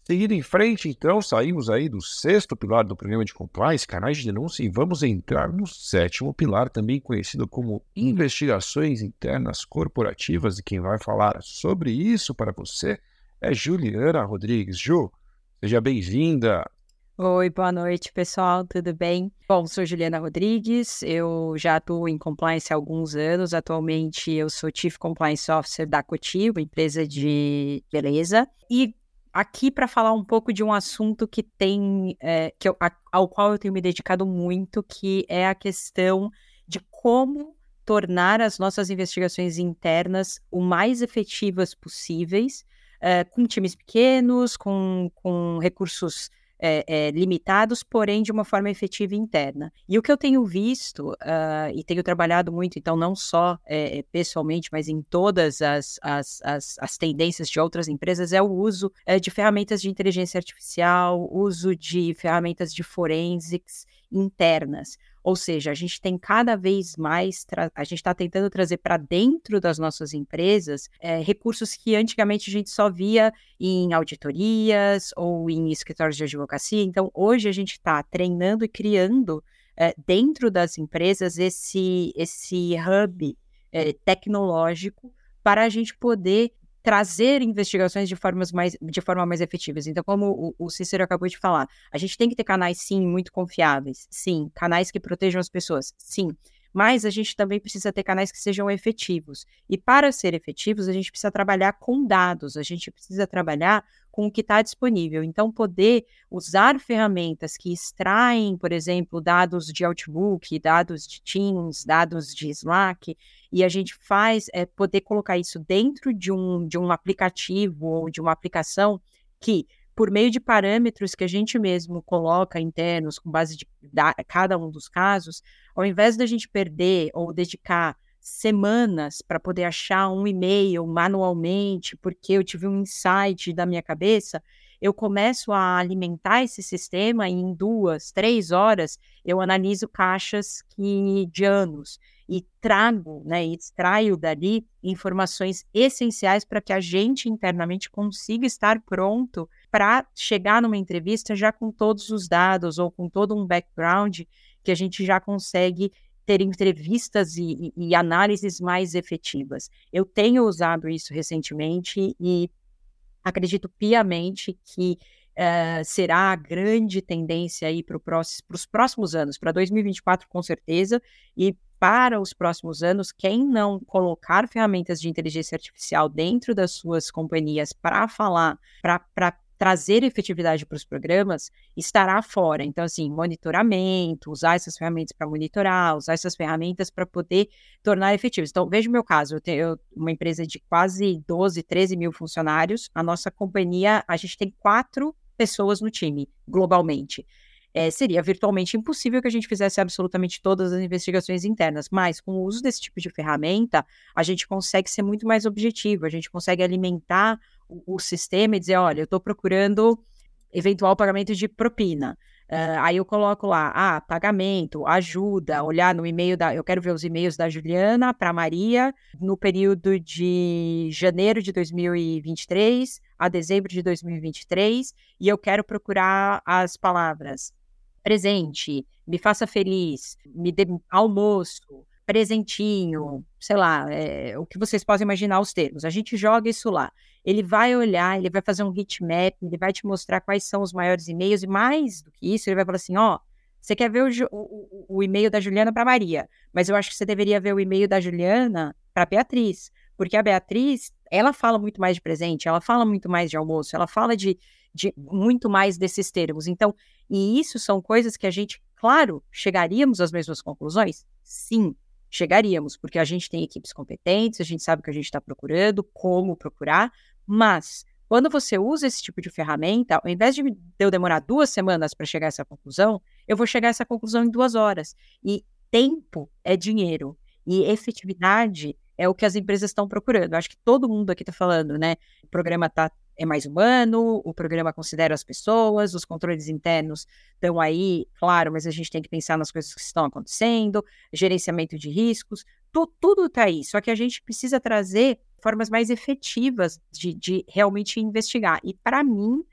Seguindo em frente, então, saímos aí do sexto pilar do programa de compliance, canais de denúncia, e vamos entrar no sétimo pilar, também conhecido como investigações internas corporativas. E quem vai falar sobre isso para você é Juliana Rodrigues. Ju, seja bem-vinda. Oi, boa noite, pessoal, tudo bem? Bom, sou Juliana Rodrigues, eu já atuo em compliance há alguns anos. Atualmente, eu sou Chief Compliance Officer da Coty, uma empresa de beleza. E aqui para falar um pouco de um assunto que tem, é, que eu, a, ao qual eu tenho me dedicado muito, que é a questão de como tornar as nossas investigações internas o mais efetivas possíveis, é, com times pequenos, com, com recursos é, é, limitados, porém de uma forma efetiva interna. E o que eu tenho visto, uh, e tenho trabalhado muito, então não só é, pessoalmente, mas em todas as, as, as, as, tendências de outras empresas, é o uso de ferramentas de inteligência artificial, uso de ferramentas de forensics internas. Ou seja, a gente tem cada vez mais, a gente está tentando trazer para dentro das nossas empresas é, recursos que antigamente a gente só via em auditorias ou em escritórios de advocacia. Então, hoje a gente está treinando e criando é, dentro das empresas esse, esse hub é, tecnológico para a gente poder trazer investigações de, formas mais, de forma mais efetivas. Então, como o, o Cícero acabou de falar, a gente tem que ter canais, sim, muito confiáveis, sim, canais que protejam as pessoas, sim, mas a gente também precisa ter canais que sejam efetivos. E para ser efetivos, a gente precisa trabalhar com dados, a gente precisa trabalhar com o que está disponível. Então, poder usar ferramentas que extraem, por exemplo, dados de Outlook, dados de Teams, dados de Slack, e a gente faz é, poder colocar isso dentro de um, de um aplicativo ou de uma aplicação que, por meio de parâmetros que a gente mesmo coloca internos, com base de da, cada um dos casos, ao invés da gente perder ou dedicar semanas para poder achar um e-mail manualmente, porque eu tive um insight da minha cabeça, eu começo a alimentar esse sistema e em duas, três horas eu analiso caixas que, de anos e trago, né, extraio dali informações essenciais para que a gente internamente consiga estar pronto para chegar numa entrevista já com todos os dados ou com todo um background que a gente já consegue ter entrevistas e, e, e, análises mais efetivas. Eu tenho usado isso recentemente e acredito piamente que uh, será a grande tendência aí para os próximos anos, para 2024 com certeza, e para os próximos anos, quem não colocar ferramentas de inteligência artificial dentro das suas companhias para falar, para trazer efetividade para os programas estará fora. Então, assim, monitoramento, usar essas ferramentas para monitorar, usar essas ferramentas para poder tornar efetivos. Então, veja o meu caso, eu tenho uma empresa de quase 12, 13 mil funcionários, a nossa companhia, a gente tem quatro pessoas no time, globalmente. É, seria virtualmente impossível que a gente fizesse absolutamente todas as investigações internas, mas com o uso desse tipo de ferramenta, a gente consegue ser muito mais objetivo, a gente consegue alimentar o, o sistema e dizer, olha, eu estou procurando eventual pagamento de propina. Uh, aí eu coloco lá, ah, pagamento, ajuda, olhar no e-mail da. Eu quero ver os e-mails da Juliana para Maria no período de janeiro de 2023 a dezembro de 2023, e eu quero procurar as palavras presente, me faça feliz, me dê almoço, presentinho, sei lá, é, o que vocês possam imaginar os termos. A gente joga isso lá. Ele vai olhar, ele vai fazer um heatmap, ele vai te mostrar quais são os maiores e-mails, e mais do que isso, ele vai falar assim: ó, você quer ver o, o, o e-mail da Juliana para Maria, mas eu acho que você deveria ver o e-mail da Juliana para Beatriz, porque a Beatriz, ela fala muito mais de presente, ela fala muito mais de almoço, ela fala de, de muito mais desses termos. Então, e isso são coisas que a gente, claro, chegaríamos às mesmas conclusões? Sim, chegaríamos, porque a gente tem equipes competentes, a gente sabe o que a gente está procurando, como procurar, mas quando você usa esse tipo de ferramenta, ao invés de eu demorar duas semanas para chegar a essa conclusão, eu vou chegar a essa conclusão em duas horas. E tempo é dinheiro. E efetividade é o que as empresas estão procurando. acho que todo mundo aqui está falando, né? O programa está é mais humano, o programa considera as pessoas, os controles internos estão aí, claro, mas a gente tem que pensar nas coisas que estão acontecendo, gerenciamento de riscos, tu, tudo está aí, só que a gente precisa trazer formas mais efetivas de, de realmente investigar. E para mim,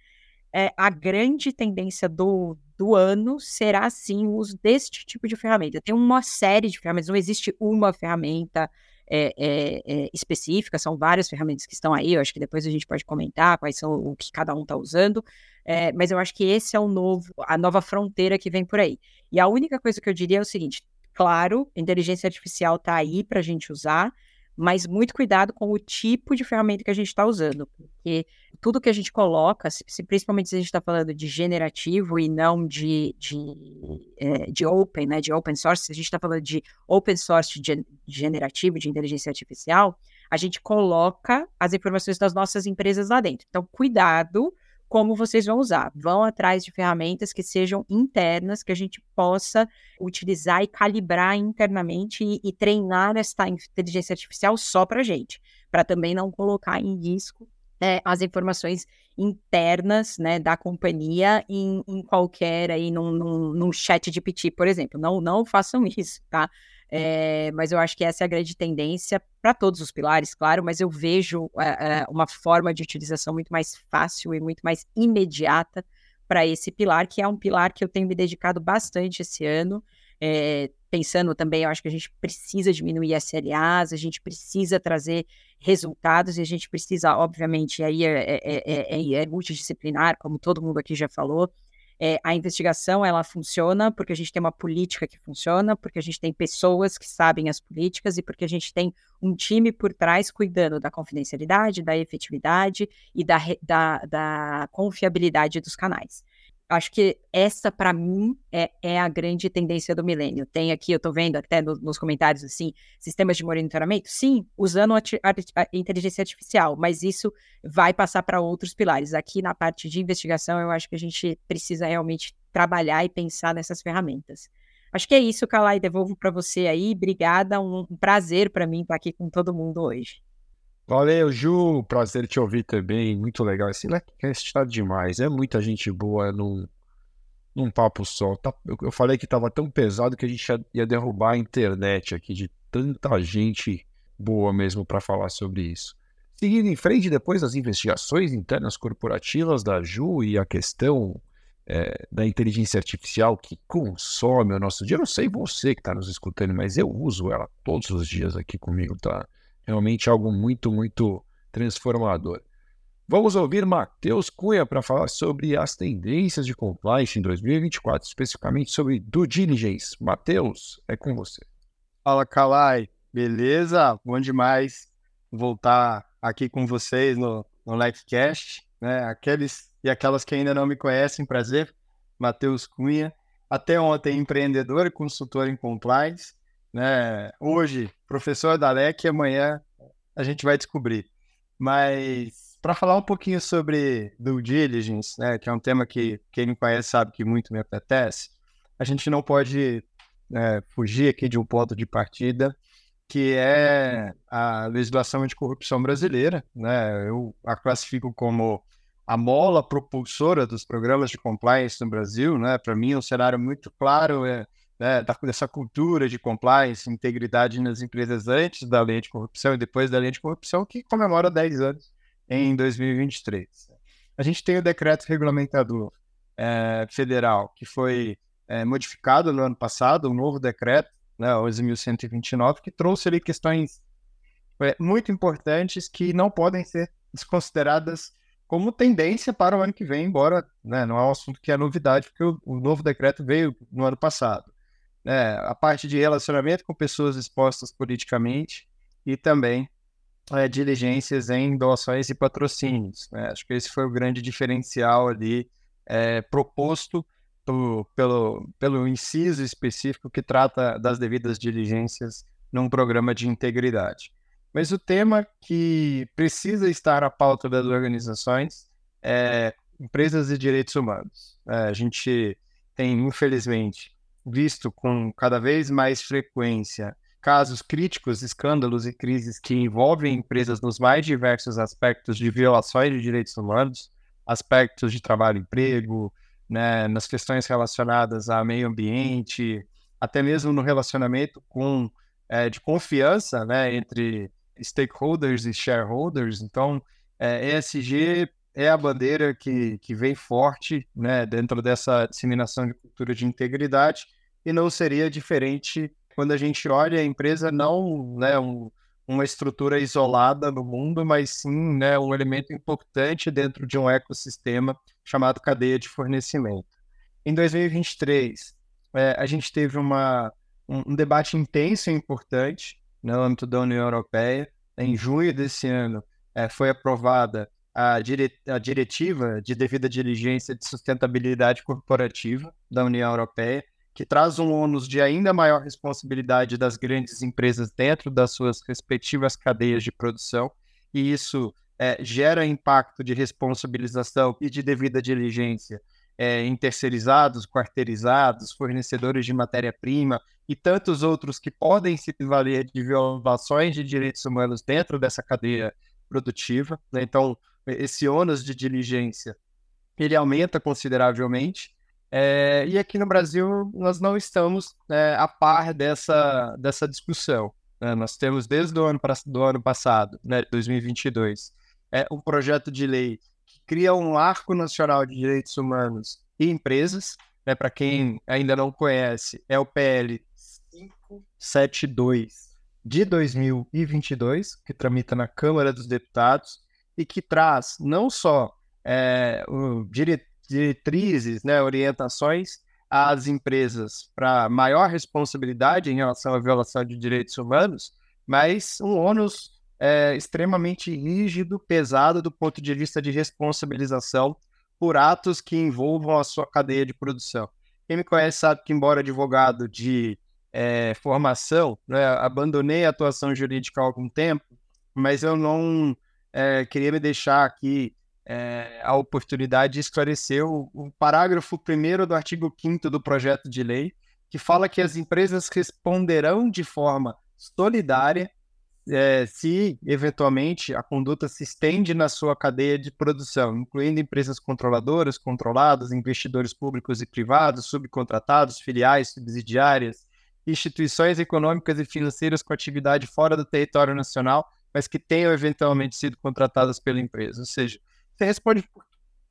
é, a grande tendência do, do ano será sim o uso deste tipo de ferramenta. Tem uma série de ferramentas, não existe uma ferramenta é, é, é, específica, são várias ferramentas que estão aí, eu acho que depois a gente pode comentar quais são o que cada um está usando, é, mas eu acho que esse é o novo, a nova fronteira que vem por aí. E a única coisa que eu diria é o seguinte: claro, inteligência artificial está aí para a gente usar, mas muito cuidado com o tipo de ferramenta que a gente está usando, porque tudo que a gente coloca, se, principalmente se a gente está falando de generativo e não de, de, é, de open, né, de open source, se a gente está falando de open source de, generativo, de inteligência artificial, a gente coloca as informações das nossas empresas lá dentro. Então, cuidado como vocês vão usar. Vão atrás de ferramentas que sejam internas, que a gente possa utilizar e calibrar internamente e, e treinar essa inteligência artificial só para a gente, para também não colocar em risco é, as informações internas né, da companhia em, em qualquer aí num, num, num chat de PT, por exemplo. Não, não façam isso, tá? É, mas eu acho que essa é a grande tendência para todos os pilares, claro, mas eu vejo é, uma forma de utilização muito mais fácil e muito mais imediata para esse pilar, que é um pilar que eu tenho me dedicado bastante esse ano. É, pensando também, eu acho que a gente precisa diminuir SLAs, a gente precisa trazer resultados e a gente precisa, obviamente, aí é, é, é, é multidisciplinar, como todo mundo aqui já falou, é, a investigação ela funciona porque a gente tem uma política que funciona, porque a gente tem pessoas que sabem as políticas e porque a gente tem um time por trás cuidando da confidencialidade, da efetividade e da, da, da confiabilidade dos canais. Acho que essa, para mim, é, é, a grande tendência do milênio. Tem aqui, eu estou vendo até no, nos comentários, assim, sistemas de monitoramento? Sim, usando a, a, a inteligência artificial, mas isso vai passar para outros pilares. Aqui na parte de investigação, eu acho que a gente precisa realmente trabalhar e pensar nessas ferramentas. Acho que é isso, Calai, devolvo para você aí. Obrigada, um, um prazer para mim estar aqui com todo mundo hoje. Valeu, Ju. Prazer te ouvir também. Muito legal. Esse Leckcast está demais. É muita gente boa num, num papo só. Tá, eu, eu, falei que estava tão pesado que a gente ia, ia, derrubar a internet aqui de tanta gente boa mesmo para falar sobre isso. Seguindo em frente, depois das investigações internas corporativas da Ju e a questão é, da inteligência artificial que consome o nosso dia. Eu não sei você que está nos escutando, mas eu uso ela todos os dias aqui comigo, tá? Realmente algo muito, muito transformador. Vamos ouvir Matheus Cunha para falar sobre as tendências de compliance em 2024, especificamente sobre due diligence. Matheus, é com você. Fala, Kalai. Beleza? Bom demais voltar aqui com vocês no, no. Né? Aqueles e aquelas que ainda não me conhecem, prazer. Matheus Cunha. Até ontem, empreendedor e consultor em compliance né? Hoje, professor da LEC, amanhã a gente vai descobrir. Mas para falar um pouquinho sobre due diligence, né, que é um tema que quem me conhece sabe que muito me apetece, a gente não pode né, fugir aqui de um ponto de partida que é a legislação anticorrupção brasileira, né? Eu a classifico como a mola propulsora dos programas de compliance no Brasil, né? Para mim, é um cenário muito claro é, né, dessa cultura de compliance, integridade nas empresas antes da lei de corrupção e depois da lei de corrupção, que comemora 10 anos em 2023. A gente tem o decreto regulamentador é, federal, que foi é, modificado no ano passado, um novo decreto, né, 11.129, que trouxe ali questões é, muito importantes que não podem ser desconsideradas como tendência para o ano que vem, embora né, não é um assunto que é novidade, porque o, o novo decreto veio no ano passado. É, a parte de relacionamento com pessoas expostas politicamente e também é, diligências em doações e patrocínios. Né? Acho que esse foi o grande diferencial ali é, proposto pelo, pelo inciso específico que trata das devidas diligências num programa de integridade. Mas o tema que precisa estar à pauta das organizações é empresas e direitos humanos. É, a gente tem, infelizmente, visto com cada vez mais frequência casos críticos, escândalos e crises que envolvem empresas nos mais diversos aspectos de violações de direitos humanos, aspectos de trabalho e emprego, né, nas questões relacionadas a meio ambiente, até mesmo no relacionamento com é, de confiança né, entre stakeholders e shareholders. Então, é, ESG é a bandeira que, que vem forte né, dentro dessa disseminação de cultura de integridade e não seria diferente quando a gente olha a empresa não né, um, uma estrutura isolada no mundo, mas sim né, um elemento importante dentro de um ecossistema chamado cadeia de fornecimento. Em 2023, é, a gente teve uma, um, um, debate intenso e importante no âmbito da União Europeia. Em junho desse ano, é, foi aprovada a, dire a diretiva de devida diligência de sustentabilidade corporativa da União Europeia, que traz um ônus de ainda maior responsabilidade das grandes empresas dentro das suas respectivas cadeias de produção, e isso é, gera impacto de responsabilização e de devida diligência é, em terceirizados, quarteirizados, fornecedores de matéria-prima e tantos outros que podem se valer de violações de direitos humanos dentro dessa cadeia produtiva. Né? Então, esse ônus de diligência ele aumenta consideravelmente é, e aqui no Brasil nós não estamos é, a par dessa, dessa discussão. Né? Nós temos desde o ano, do ano passado, né, 2022, é, um projeto de lei que cria um arco nacional de direitos humanos e empresas. Né, Para quem ainda não conhece, é o PL 572 de 2022, que tramita na Câmara dos Deputados e que traz não só é, diretrizes, né, orientações às empresas para maior responsabilidade em relação à violação de direitos humanos, mas um ônus é, extremamente rígido, pesado do ponto de vista de responsabilização por atos que envolvam a sua cadeia de produção. Quem me conhece sabe que, embora advogado de é, formação, né, abandonei a atuação jurídica há algum tempo, mas eu não é, queria me deixar aqui é, a oportunidade de esclarecer o, o parágrafo 1 do artigo 5 do projeto de lei, que fala que as empresas responderão de forma solidária é, se, eventualmente, a conduta se estende na sua cadeia de produção, incluindo empresas controladoras, controladas, investidores públicos e privados, subcontratados, filiais, subsidiárias, instituições econômicas e financeiras com atividade fora do território nacional, mas que tenham eventualmente sido contratadas pela empresa. Ou seja, você responde por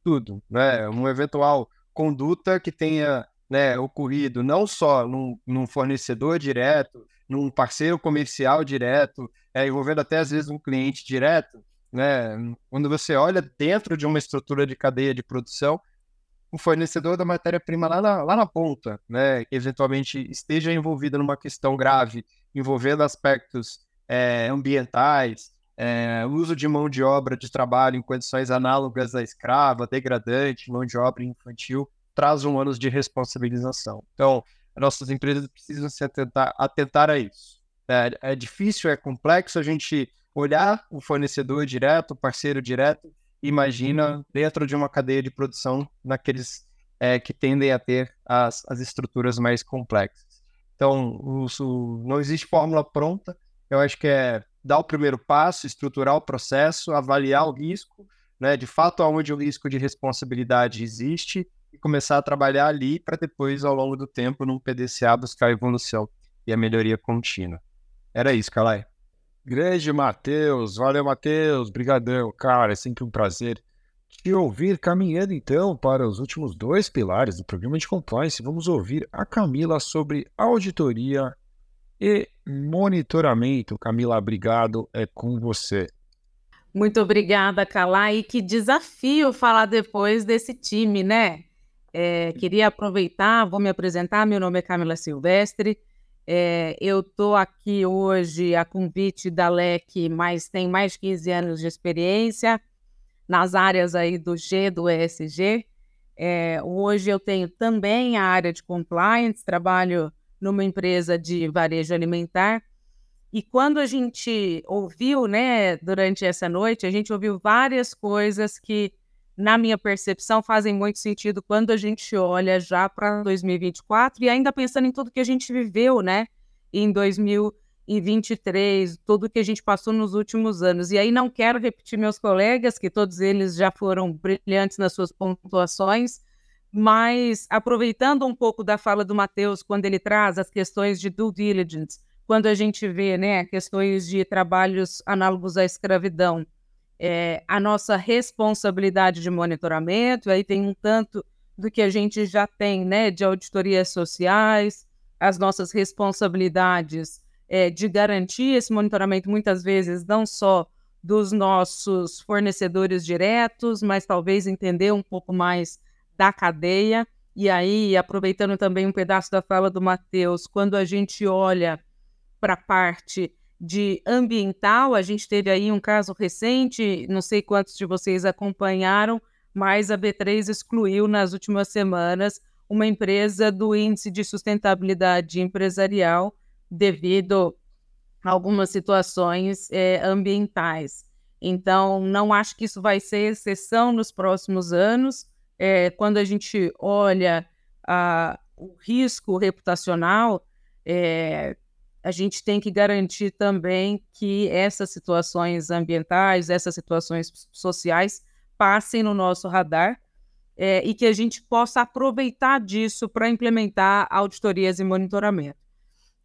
tudo, né? Uma eventual conduta que tenha né, ocorrido não só num, num, fornecedor direto, num parceiro comercial direto, é, envolvendo até às vezes um cliente direto, né? Quando você olha dentro de uma estrutura de cadeia de produção, o fornecedor da matéria-prima lá na, lá na ponta, né, que eventualmente esteja envolvido numa questão grave, envolvendo aspectos é, ambientais, é, uso de mão de obra de trabalho em condições análogas à escrava, degradante, mão de obra infantil, traz um de responsabilização. Então, nossas empresas precisam se atentar, atentar a isso. É, é difícil, é complexo a gente olhar o fornecedor direto, o parceiro direto, imagina dentro de uma cadeia de produção naqueles é, que tendem a ter as, as estruturas mais complexas. Então, o, o, não existe fórmula pronta. Eu acho que é dar o primeiro passo, estruturar o processo, avaliar o risco, né, de fato aonde o risco de responsabilidade existe e começar a trabalhar ali para depois, ao longo do tempo, no PDCA buscar a evolução e a melhoria contínua. Era isso, Calai. Grande Matheus, valeu Matheus, brigadão, cara, é sempre um prazer te ouvir caminhando então para os últimos dois pilares do programa de compliance. Vamos ouvir a Camila sobre auditoria e monitoramento. Camila, obrigado, é com você. Muito obrigada, Calai. E que desafio falar depois desse time, né? É, queria aproveitar, vou me apresentar. Meu nome é Camila Silvestre. É, eu estou aqui hoje a convite da LEC, mas tem mais de 15 anos de experiência nas áreas aí do G, do ESG. É, hoje eu tenho também a área de compliance, trabalho numa empresa de varejo alimentar e quando a gente ouviu, né, durante essa noite, a gente ouviu várias coisas que, na minha percepção, fazem muito sentido quando a gente olha já para 2024 e ainda pensando em tudo que a gente viveu, né, em 2023, tudo que a gente passou nos últimos anos. E aí não quero repetir meus colegas, que todos eles já foram brilhantes nas suas pontuações, mas aproveitando um pouco da fala do Matheus, quando ele traz as questões de due diligence quando a gente vê né, questões de trabalhos análogos à escravidão, é, a nossa responsabilidade de monitoramento, aí tem um tanto do que a gente já tem né, de auditorias sociais, as nossas responsabilidades é, de garantir esse monitoramento, muitas vezes, não só dos nossos fornecedores diretos, mas talvez entender um pouco mais da cadeia. E aí, aproveitando também um pedaço da fala do Matheus, quando a gente olha para a parte de ambiental, a gente teve aí um caso recente, não sei quantos de vocês acompanharam, mas a B3 excluiu nas últimas semanas uma empresa do índice de sustentabilidade empresarial devido a algumas situações é, ambientais. Então, não acho que isso vai ser exceção nos próximos anos. É, quando a gente olha a, o risco reputacional, é, a gente tem que garantir também que essas situações ambientais, essas situações sociais passem no nosso radar é, e que a gente possa aproveitar disso para implementar auditorias e monitoramento.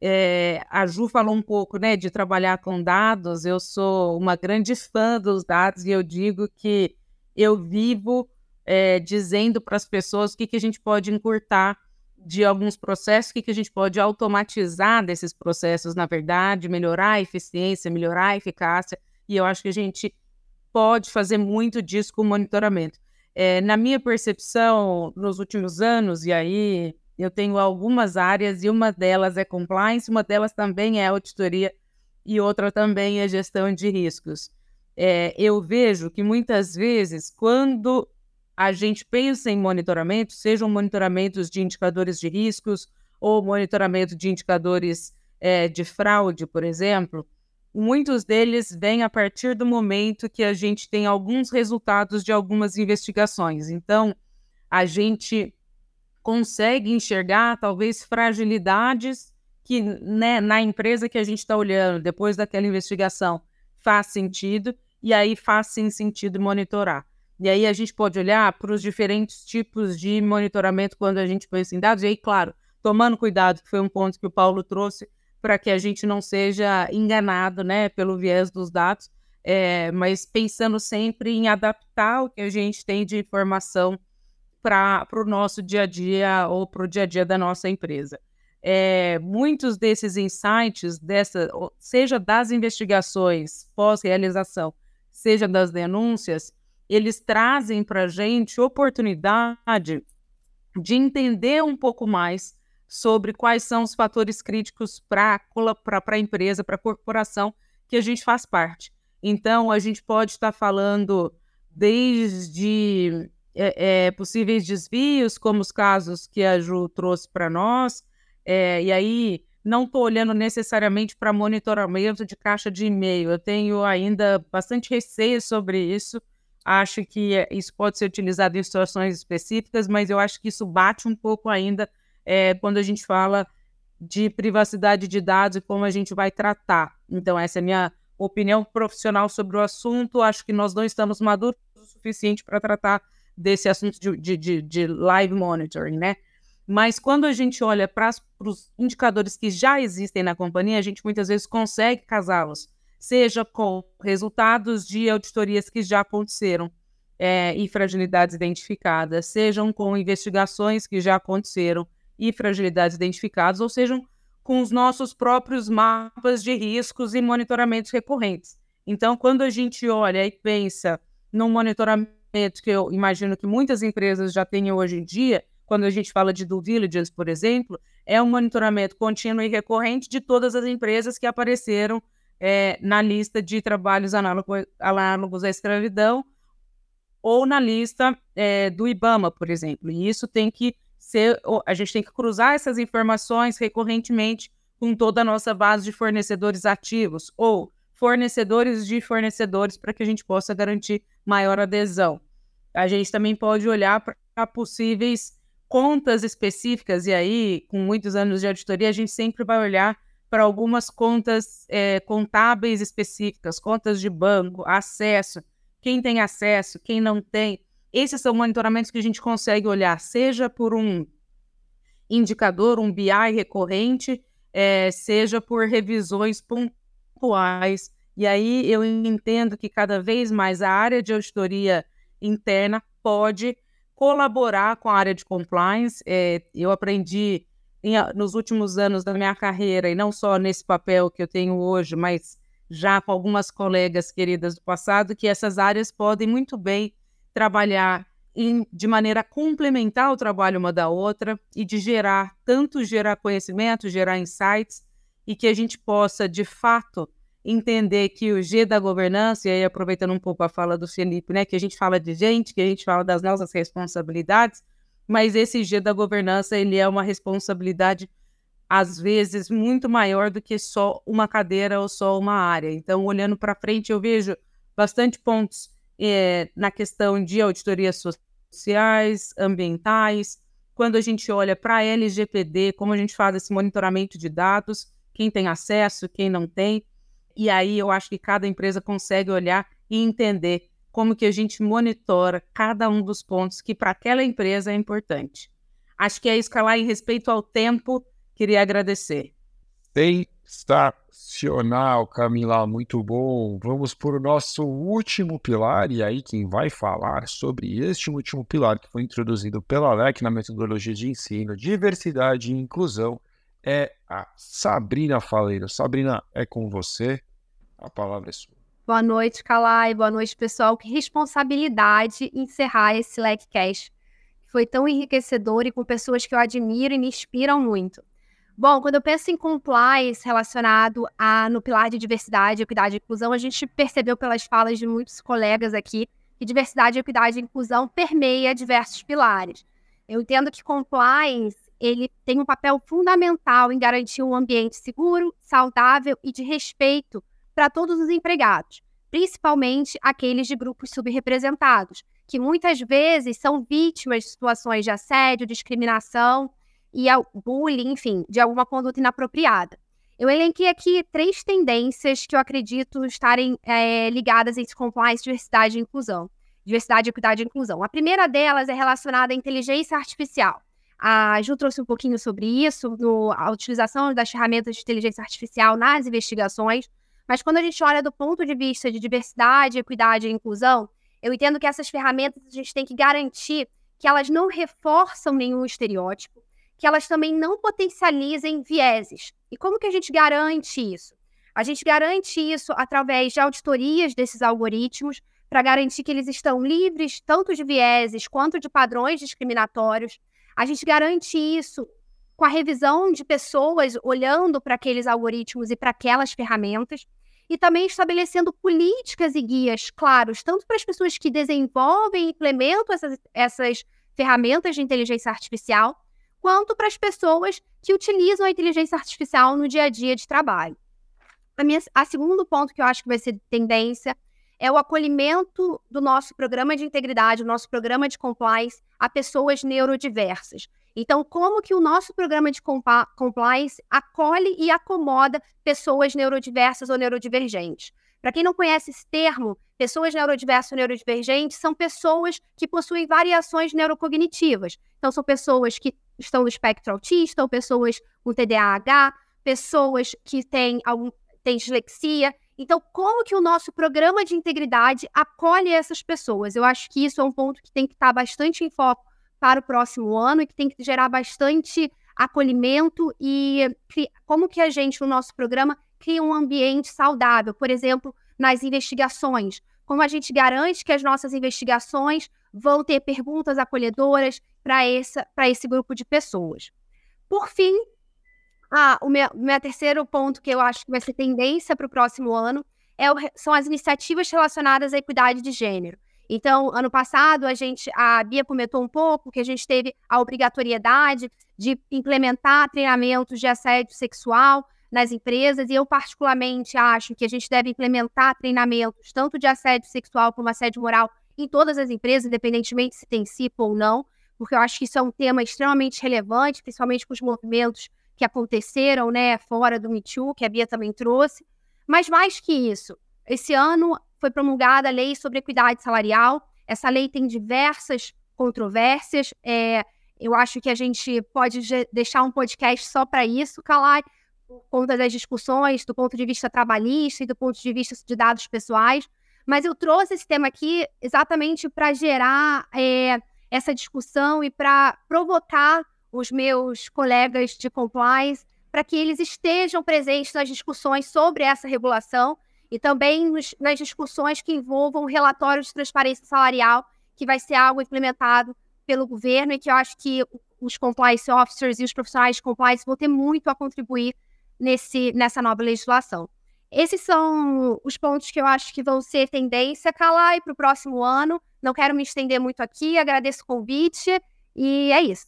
É, a Ju falou um pouco né, de trabalhar com dados, eu sou uma grande fã dos dados e eu digo que eu vivo é, dizendo para as pessoas o que, que a gente pode encurtar de alguns processos, o que, que a gente pode automatizar desses processos, na verdade, melhorar a eficiência, melhorar a eficácia, e eu acho que a gente pode fazer muito disso com o monitoramento. É, na minha percepção, nos últimos anos, e aí eu tenho algumas áreas, e uma delas é compliance, uma delas também é auditoria, e outra também é gestão de riscos. É, eu vejo que muitas vezes, quando a gente pensa em monitoramento, sejam monitoramentos de indicadores de riscos ou monitoramento de indicadores é, de fraude, por exemplo, muitos deles vêm a partir do momento que a gente tem alguns resultados de algumas investigações. Então, a gente consegue enxergar talvez fragilidades que né, na empresa que a gente está olhando depois daquela investigação faz sentido e aí faz sim sentido monitorar. E aí a gente pode olhar para os diferentes tipos de monitoramento quando a gente pensa em dados. E aí, claro, tomando cuidado, que foi um ponto que o Paulo trouxe, para que a gente não seja enganado né, pelo viés dos dados, é, mas pensando sempre em adaptar o que a gente tem de informação para o nosso dia a dia ou para o dia a dia da nossa empresa. É, muitos desses insights, dessa, seja das investigações pós-realização, seja das denúncias, eles trazem para a gente oportunidade de entender um pouco mais sobre quais são os fatores críticos para a empresa, para a corporação que a gente faz parte. Então, a gente pode estar falando desde é, é, possíveis desvios, como os casos que a Ju trouxe para nós, é, e aí não estou olhando necessariamente para monitoramento de caixa de e-mail, eu tenho ainda bastante receio sobre isso, acho que isso pode ser utilizado em situações específicas, mas eu acho que isso bate um pouco ainda é, quando a gente fala de privacidade de dados e como a gente vai tratar. Então, essa é a minha opinião profissional sobre o assunto. Acho que nós não estamos maduros o suficiente para tratar desse assunto de, de, de, de live monitoring, né? Mas quando a gente olha para os indicadores que já existem na companhia, a gente muitas vezes consegue casá-los, seja com resultados de auditorias que já aconteceram é, e fragilidades identificadas, sejam com investigações que já aconteceram e fragilidades identificadas, ou sejam com os nossos próprios mapas de riscos e monitoramentos recorrentes. Então, quando a gente olha e pensa num monitoramento que eu imagino que muitas empresas já tenham hoje em dia, quando a gente fala de due diligence, por exemplo, é um monitoramento contínuo e recorrente de todas as empresas que apareceram é, na lista de trabalhos análogo, análogos à escravidão ou na lista é, do IBAMA, por exemplo. E isso tem que ser, a gente tem que cruzar essas informações recorrentemente com toda a nossa base de fornecedores ativos ou fornecedores de fornecedores para que a gente possa garantir maior adesão. A gente também pode olhar para possíveis contas específicas, e aí, com muitos anos de auditoria, a gente sempre vai olhar para algumas contas é, contábeis específicas, contas de banco, acesso, quem tem acesso, quem não tem. Esses são monitoramentos que a gente consegue olhar, seja por um indicador, um BI recorrente, é, seja por revisões pontuais. E aí eu entendo que cada vez mais a área de auditoria interna pode colaborar com a área de compliance. É, eu aprendi em, nos últimos anos da minha carreira, e não só nesse papel que eu tenho hoje, mas já com algumas colegas queridas do passado, que essas áreas podem muito bem trabalhar em, de maneira complementar o trabalho uma da outra e de gerar, tanto gerar conhecimento, gerar insights, e que a gente possa, de fato, entender que o G da governança, e aí aproveitando um pouco a fala do Felipe, né, que a gente fala de gente, que a gente fala das nossas responsabilidades, mas esse G da governança, ele é uma responsabilidade às vezes muito maior do que só uma cadeira ou só uma área. Então, olhando para frente, eu vejo bastante pontos é, na questão de auditorias sociais, ambientais, quando a gente olha para a LGPD, como a gente faz esse monitoramento de dados, quem tem acesso, quem não tem. E aí eu acho que cada empresa consegue olhar e entender como que a gente monitora cada um dos pontos que para aquela empresa é importante. Acho que é escalar em respeito ao tempo. Queria agradecer. Sensacional, Camila, muito bom. Vamos para o nosso último pilar, e aí quem vai falar sobre este último pilar que foi introduzido pela LEC na metodologia de ensino, diversidade e inclusão, é a Sabrina Faleiro. Sabrina, é com você. A palavra é sua. Boa noite, Calai. Boa noite, pessoal. Que responsabilidade encerrar esse LECCast. Foi tão enriquecedor e com pessoas que eu admiro e me inspiram muito. Bom, quando eu penso em compliance relacionado a, no pilar de diversidade, equidade e inclusão, a gente percebeu pelas falas de muitos colegas aqui que diversidade, equidade e inclusão permeia diversos pilares. Eu entendo que compliance ele tem um papel fundamental em garantir um ambiente seguro, saudável e de respeito para todos os empregados, principalmente aqueles de grupos subrepresentados, que muitas vezes são vítimas de situações de assédio, discriminação e bullying, enfim, de alguma conduta inapropriada. Eu elenquei aqui três tendências que eu acredito estarem é, ligadas entre compliance, diversidade e inclusão. Diversidade, equidade e inclusão. A primeira delas é relacionada à inteligência artificial. A Ju trouxe um pouquinho sobre isso, no, a utilização das ferramentas de inteligência artificial nas investigações, mas quando a gente olha do ponto de vista de diversidade, equidade e inclusão, eu entendo que essas ferramentas a gente tem que garantir que elas não reforçam nenhum estereótipo, que elas também não potencializem vieses. E como que a gente garante isso? A gente garante isso através de auditorias desses algoritmos, para garantir que eles estão livres tanto de vieses quanto de padrões discriminatórios, a gente garante isso com a revisão de pessoas olhando para aqueles algoritmos e para aquelas ferramentas, e também estabelecendo políticas e guias claros, tanto para as pessoas que desenvolvem e implementam essas, essas ferramentas de inteligência artificial, quanto para as pessoas que utilizam a inteligência artificial no dia a dia de trabalho. A, minha, a segundo ponto que eu acho que vai ser tendência é o acolhimento do nosso programa de integridade, do nosso programa de compliance a pessoas neurodiversas. Então, como que o nosso programa de compliance acolhe e acomoda pessoas neurodiversas ou neurodivergentes? Para quem não conhece esse termo, pessoas neurodiversas ou neurodivergentes são pessoas que possuem variações neurocognitivas. Então, são pessoas que estão no espectro autista, ou pessoas com TDAH, pessoas que têm, algum, têm dislexia. Então, como que o nosso programa de integridade acolhe essas pessoas? Eu acho que isso é um ponto que tem que estar bastante em foco para o próximo ano e que tem que gerar bastante acolhimento e como que a gente, no nosso programa, cria um ambiente saudável. Por exemplo, nas investigações. Como a gente garante que as nossas investigações vão ter perguntas acolhedoras para esse grupo de pessoas. Por fim, ah, o meu, meu terceiro ponto que eu acho que vai ser tendência para o próximo ano é o, são as iniciativas relacionadas à equidade de gênero. Então, ano passado, a gente, a Bia comentou um pouco que a gente teve a obrigatoriedade de implementar treinamentos de assédio sexual nas empresas, e eu particularmente acho que a gente deve implementar treinamentos tanto de assédio sexual como assédio moral em todas as empresas, independentemente se tem CIPO ou não, porque eu acho que isso é um tema extremamente relevante, principalmente com os movimentos que aconteceram, né, fora do Me Too, que a Bia também trouxe. Mas mais que isso, esse ano foi promulgada a lei sobre equidade salarial. Essa lei tem diversas controvérsias. É, eu acho que a gente pode deixar um podcast só para isso, Calai, por conta das discussões do ponto de vista trabalhista e do ponto de vista de dados pessoais. Mas eu trouxe esse tema aqui exatamente para gerar é, essa discussão e para provocar os meus colegas de compliance para que eles estejam presentes nas discussões sobre essa regulação e também nos, nas discussões que envolvam o relatório de transparência salarial, que vai ser algo implementado pelo governo e que eu acho que os compliance officers e os profissionais de compliance vão ter muito a contribuir nesse, nessa nova legislação. Esses são os pontos que eu acho que vão ser tendência, Calai, para o próximo ano. Não quero me estender muito aqui, agradeço o convite e é isso.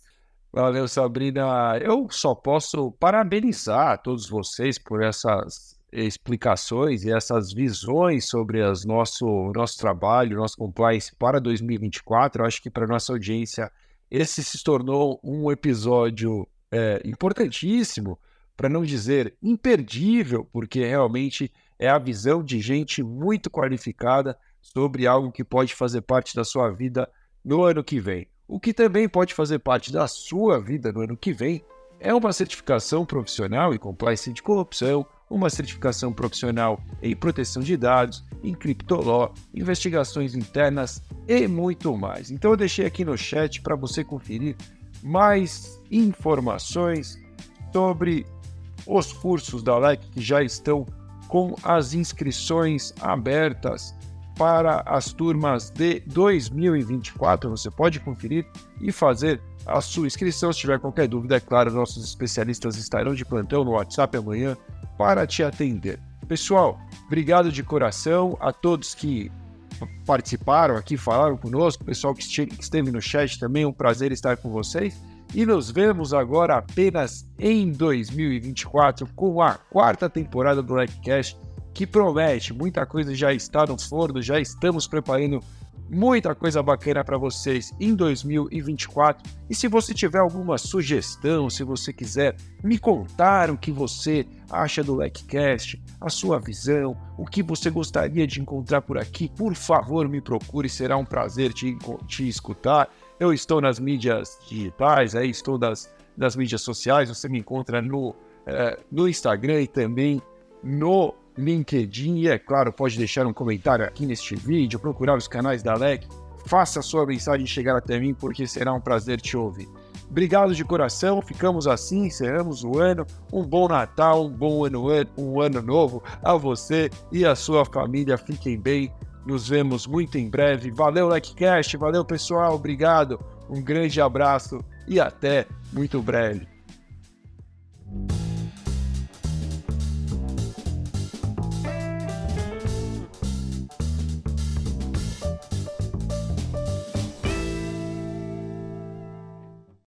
Valeu, Sabrina. Eu só posso parabenizar todos vocês por essas explicações e essas visões sobre as nosso, nosso trabalho, nosso compliance para 2024. Eu acho que para nossa audiência esse se tornou um episódio é, importantíssimo, para não dizer imperdível, porque realmente é a visão de gente muito qualificada sobre algo que pode fazer parte da sua vida no ano que vem. O que também pode fazer parte da sua vida no ano que vem é uma certificação profissional em compliance de corrupção, uma certificação profissional em proteção de dados, em criptoló, investigações internas e muito mais. Então eu deixei aqui no chat para você conferir mais informações sobre os cursos da LEC que já estão com as inscrições abertas para as turmas de 2024. Você pode conferir e fazer a sua inscrição. Se tiver qualquer dúvida, é claro, nossos especialistas estarão de plantão no WhatsApp amanhã para te atender. Pessoal, obrigado de coração a todos que participaram aqui, falaram conosco, pessoal que esteve no chat também, um prazer estar com vocês. E nos vemos agora apenas em 2024 com a quarta temporada do Blackcast, que promete muita coisa já está no forno, já estamos preparando muita coisa bacana para vocês em 2024. E se você tiver alguma sugestão, se você quiser me contar o que você acha do LecCast, a sua visão, o que você gostaria de encontrar por aqui, por favor me procure, será um prazer te, te escutar. Eu estou nas mídias digitais, aí estou nas, nas mídias sociais, você me encontra no, é, no Instagram e também no LinkedIn e, é claro, pode deixar um comentário aqui neste vídeo, procurar os canais da LEC, faça a sua mensagem chegar até mim, porque será um prazer te ouvir. Obrigado de coração, ficamos assim, encerramos o ano. Um bom Natal, um bom ano, um ano novo a você e a sua família. Fiquem bem, nos vemos muito em breve. Valeu, LecCast, valeu pessoal, obrigado, um grande abraço e até muito breve.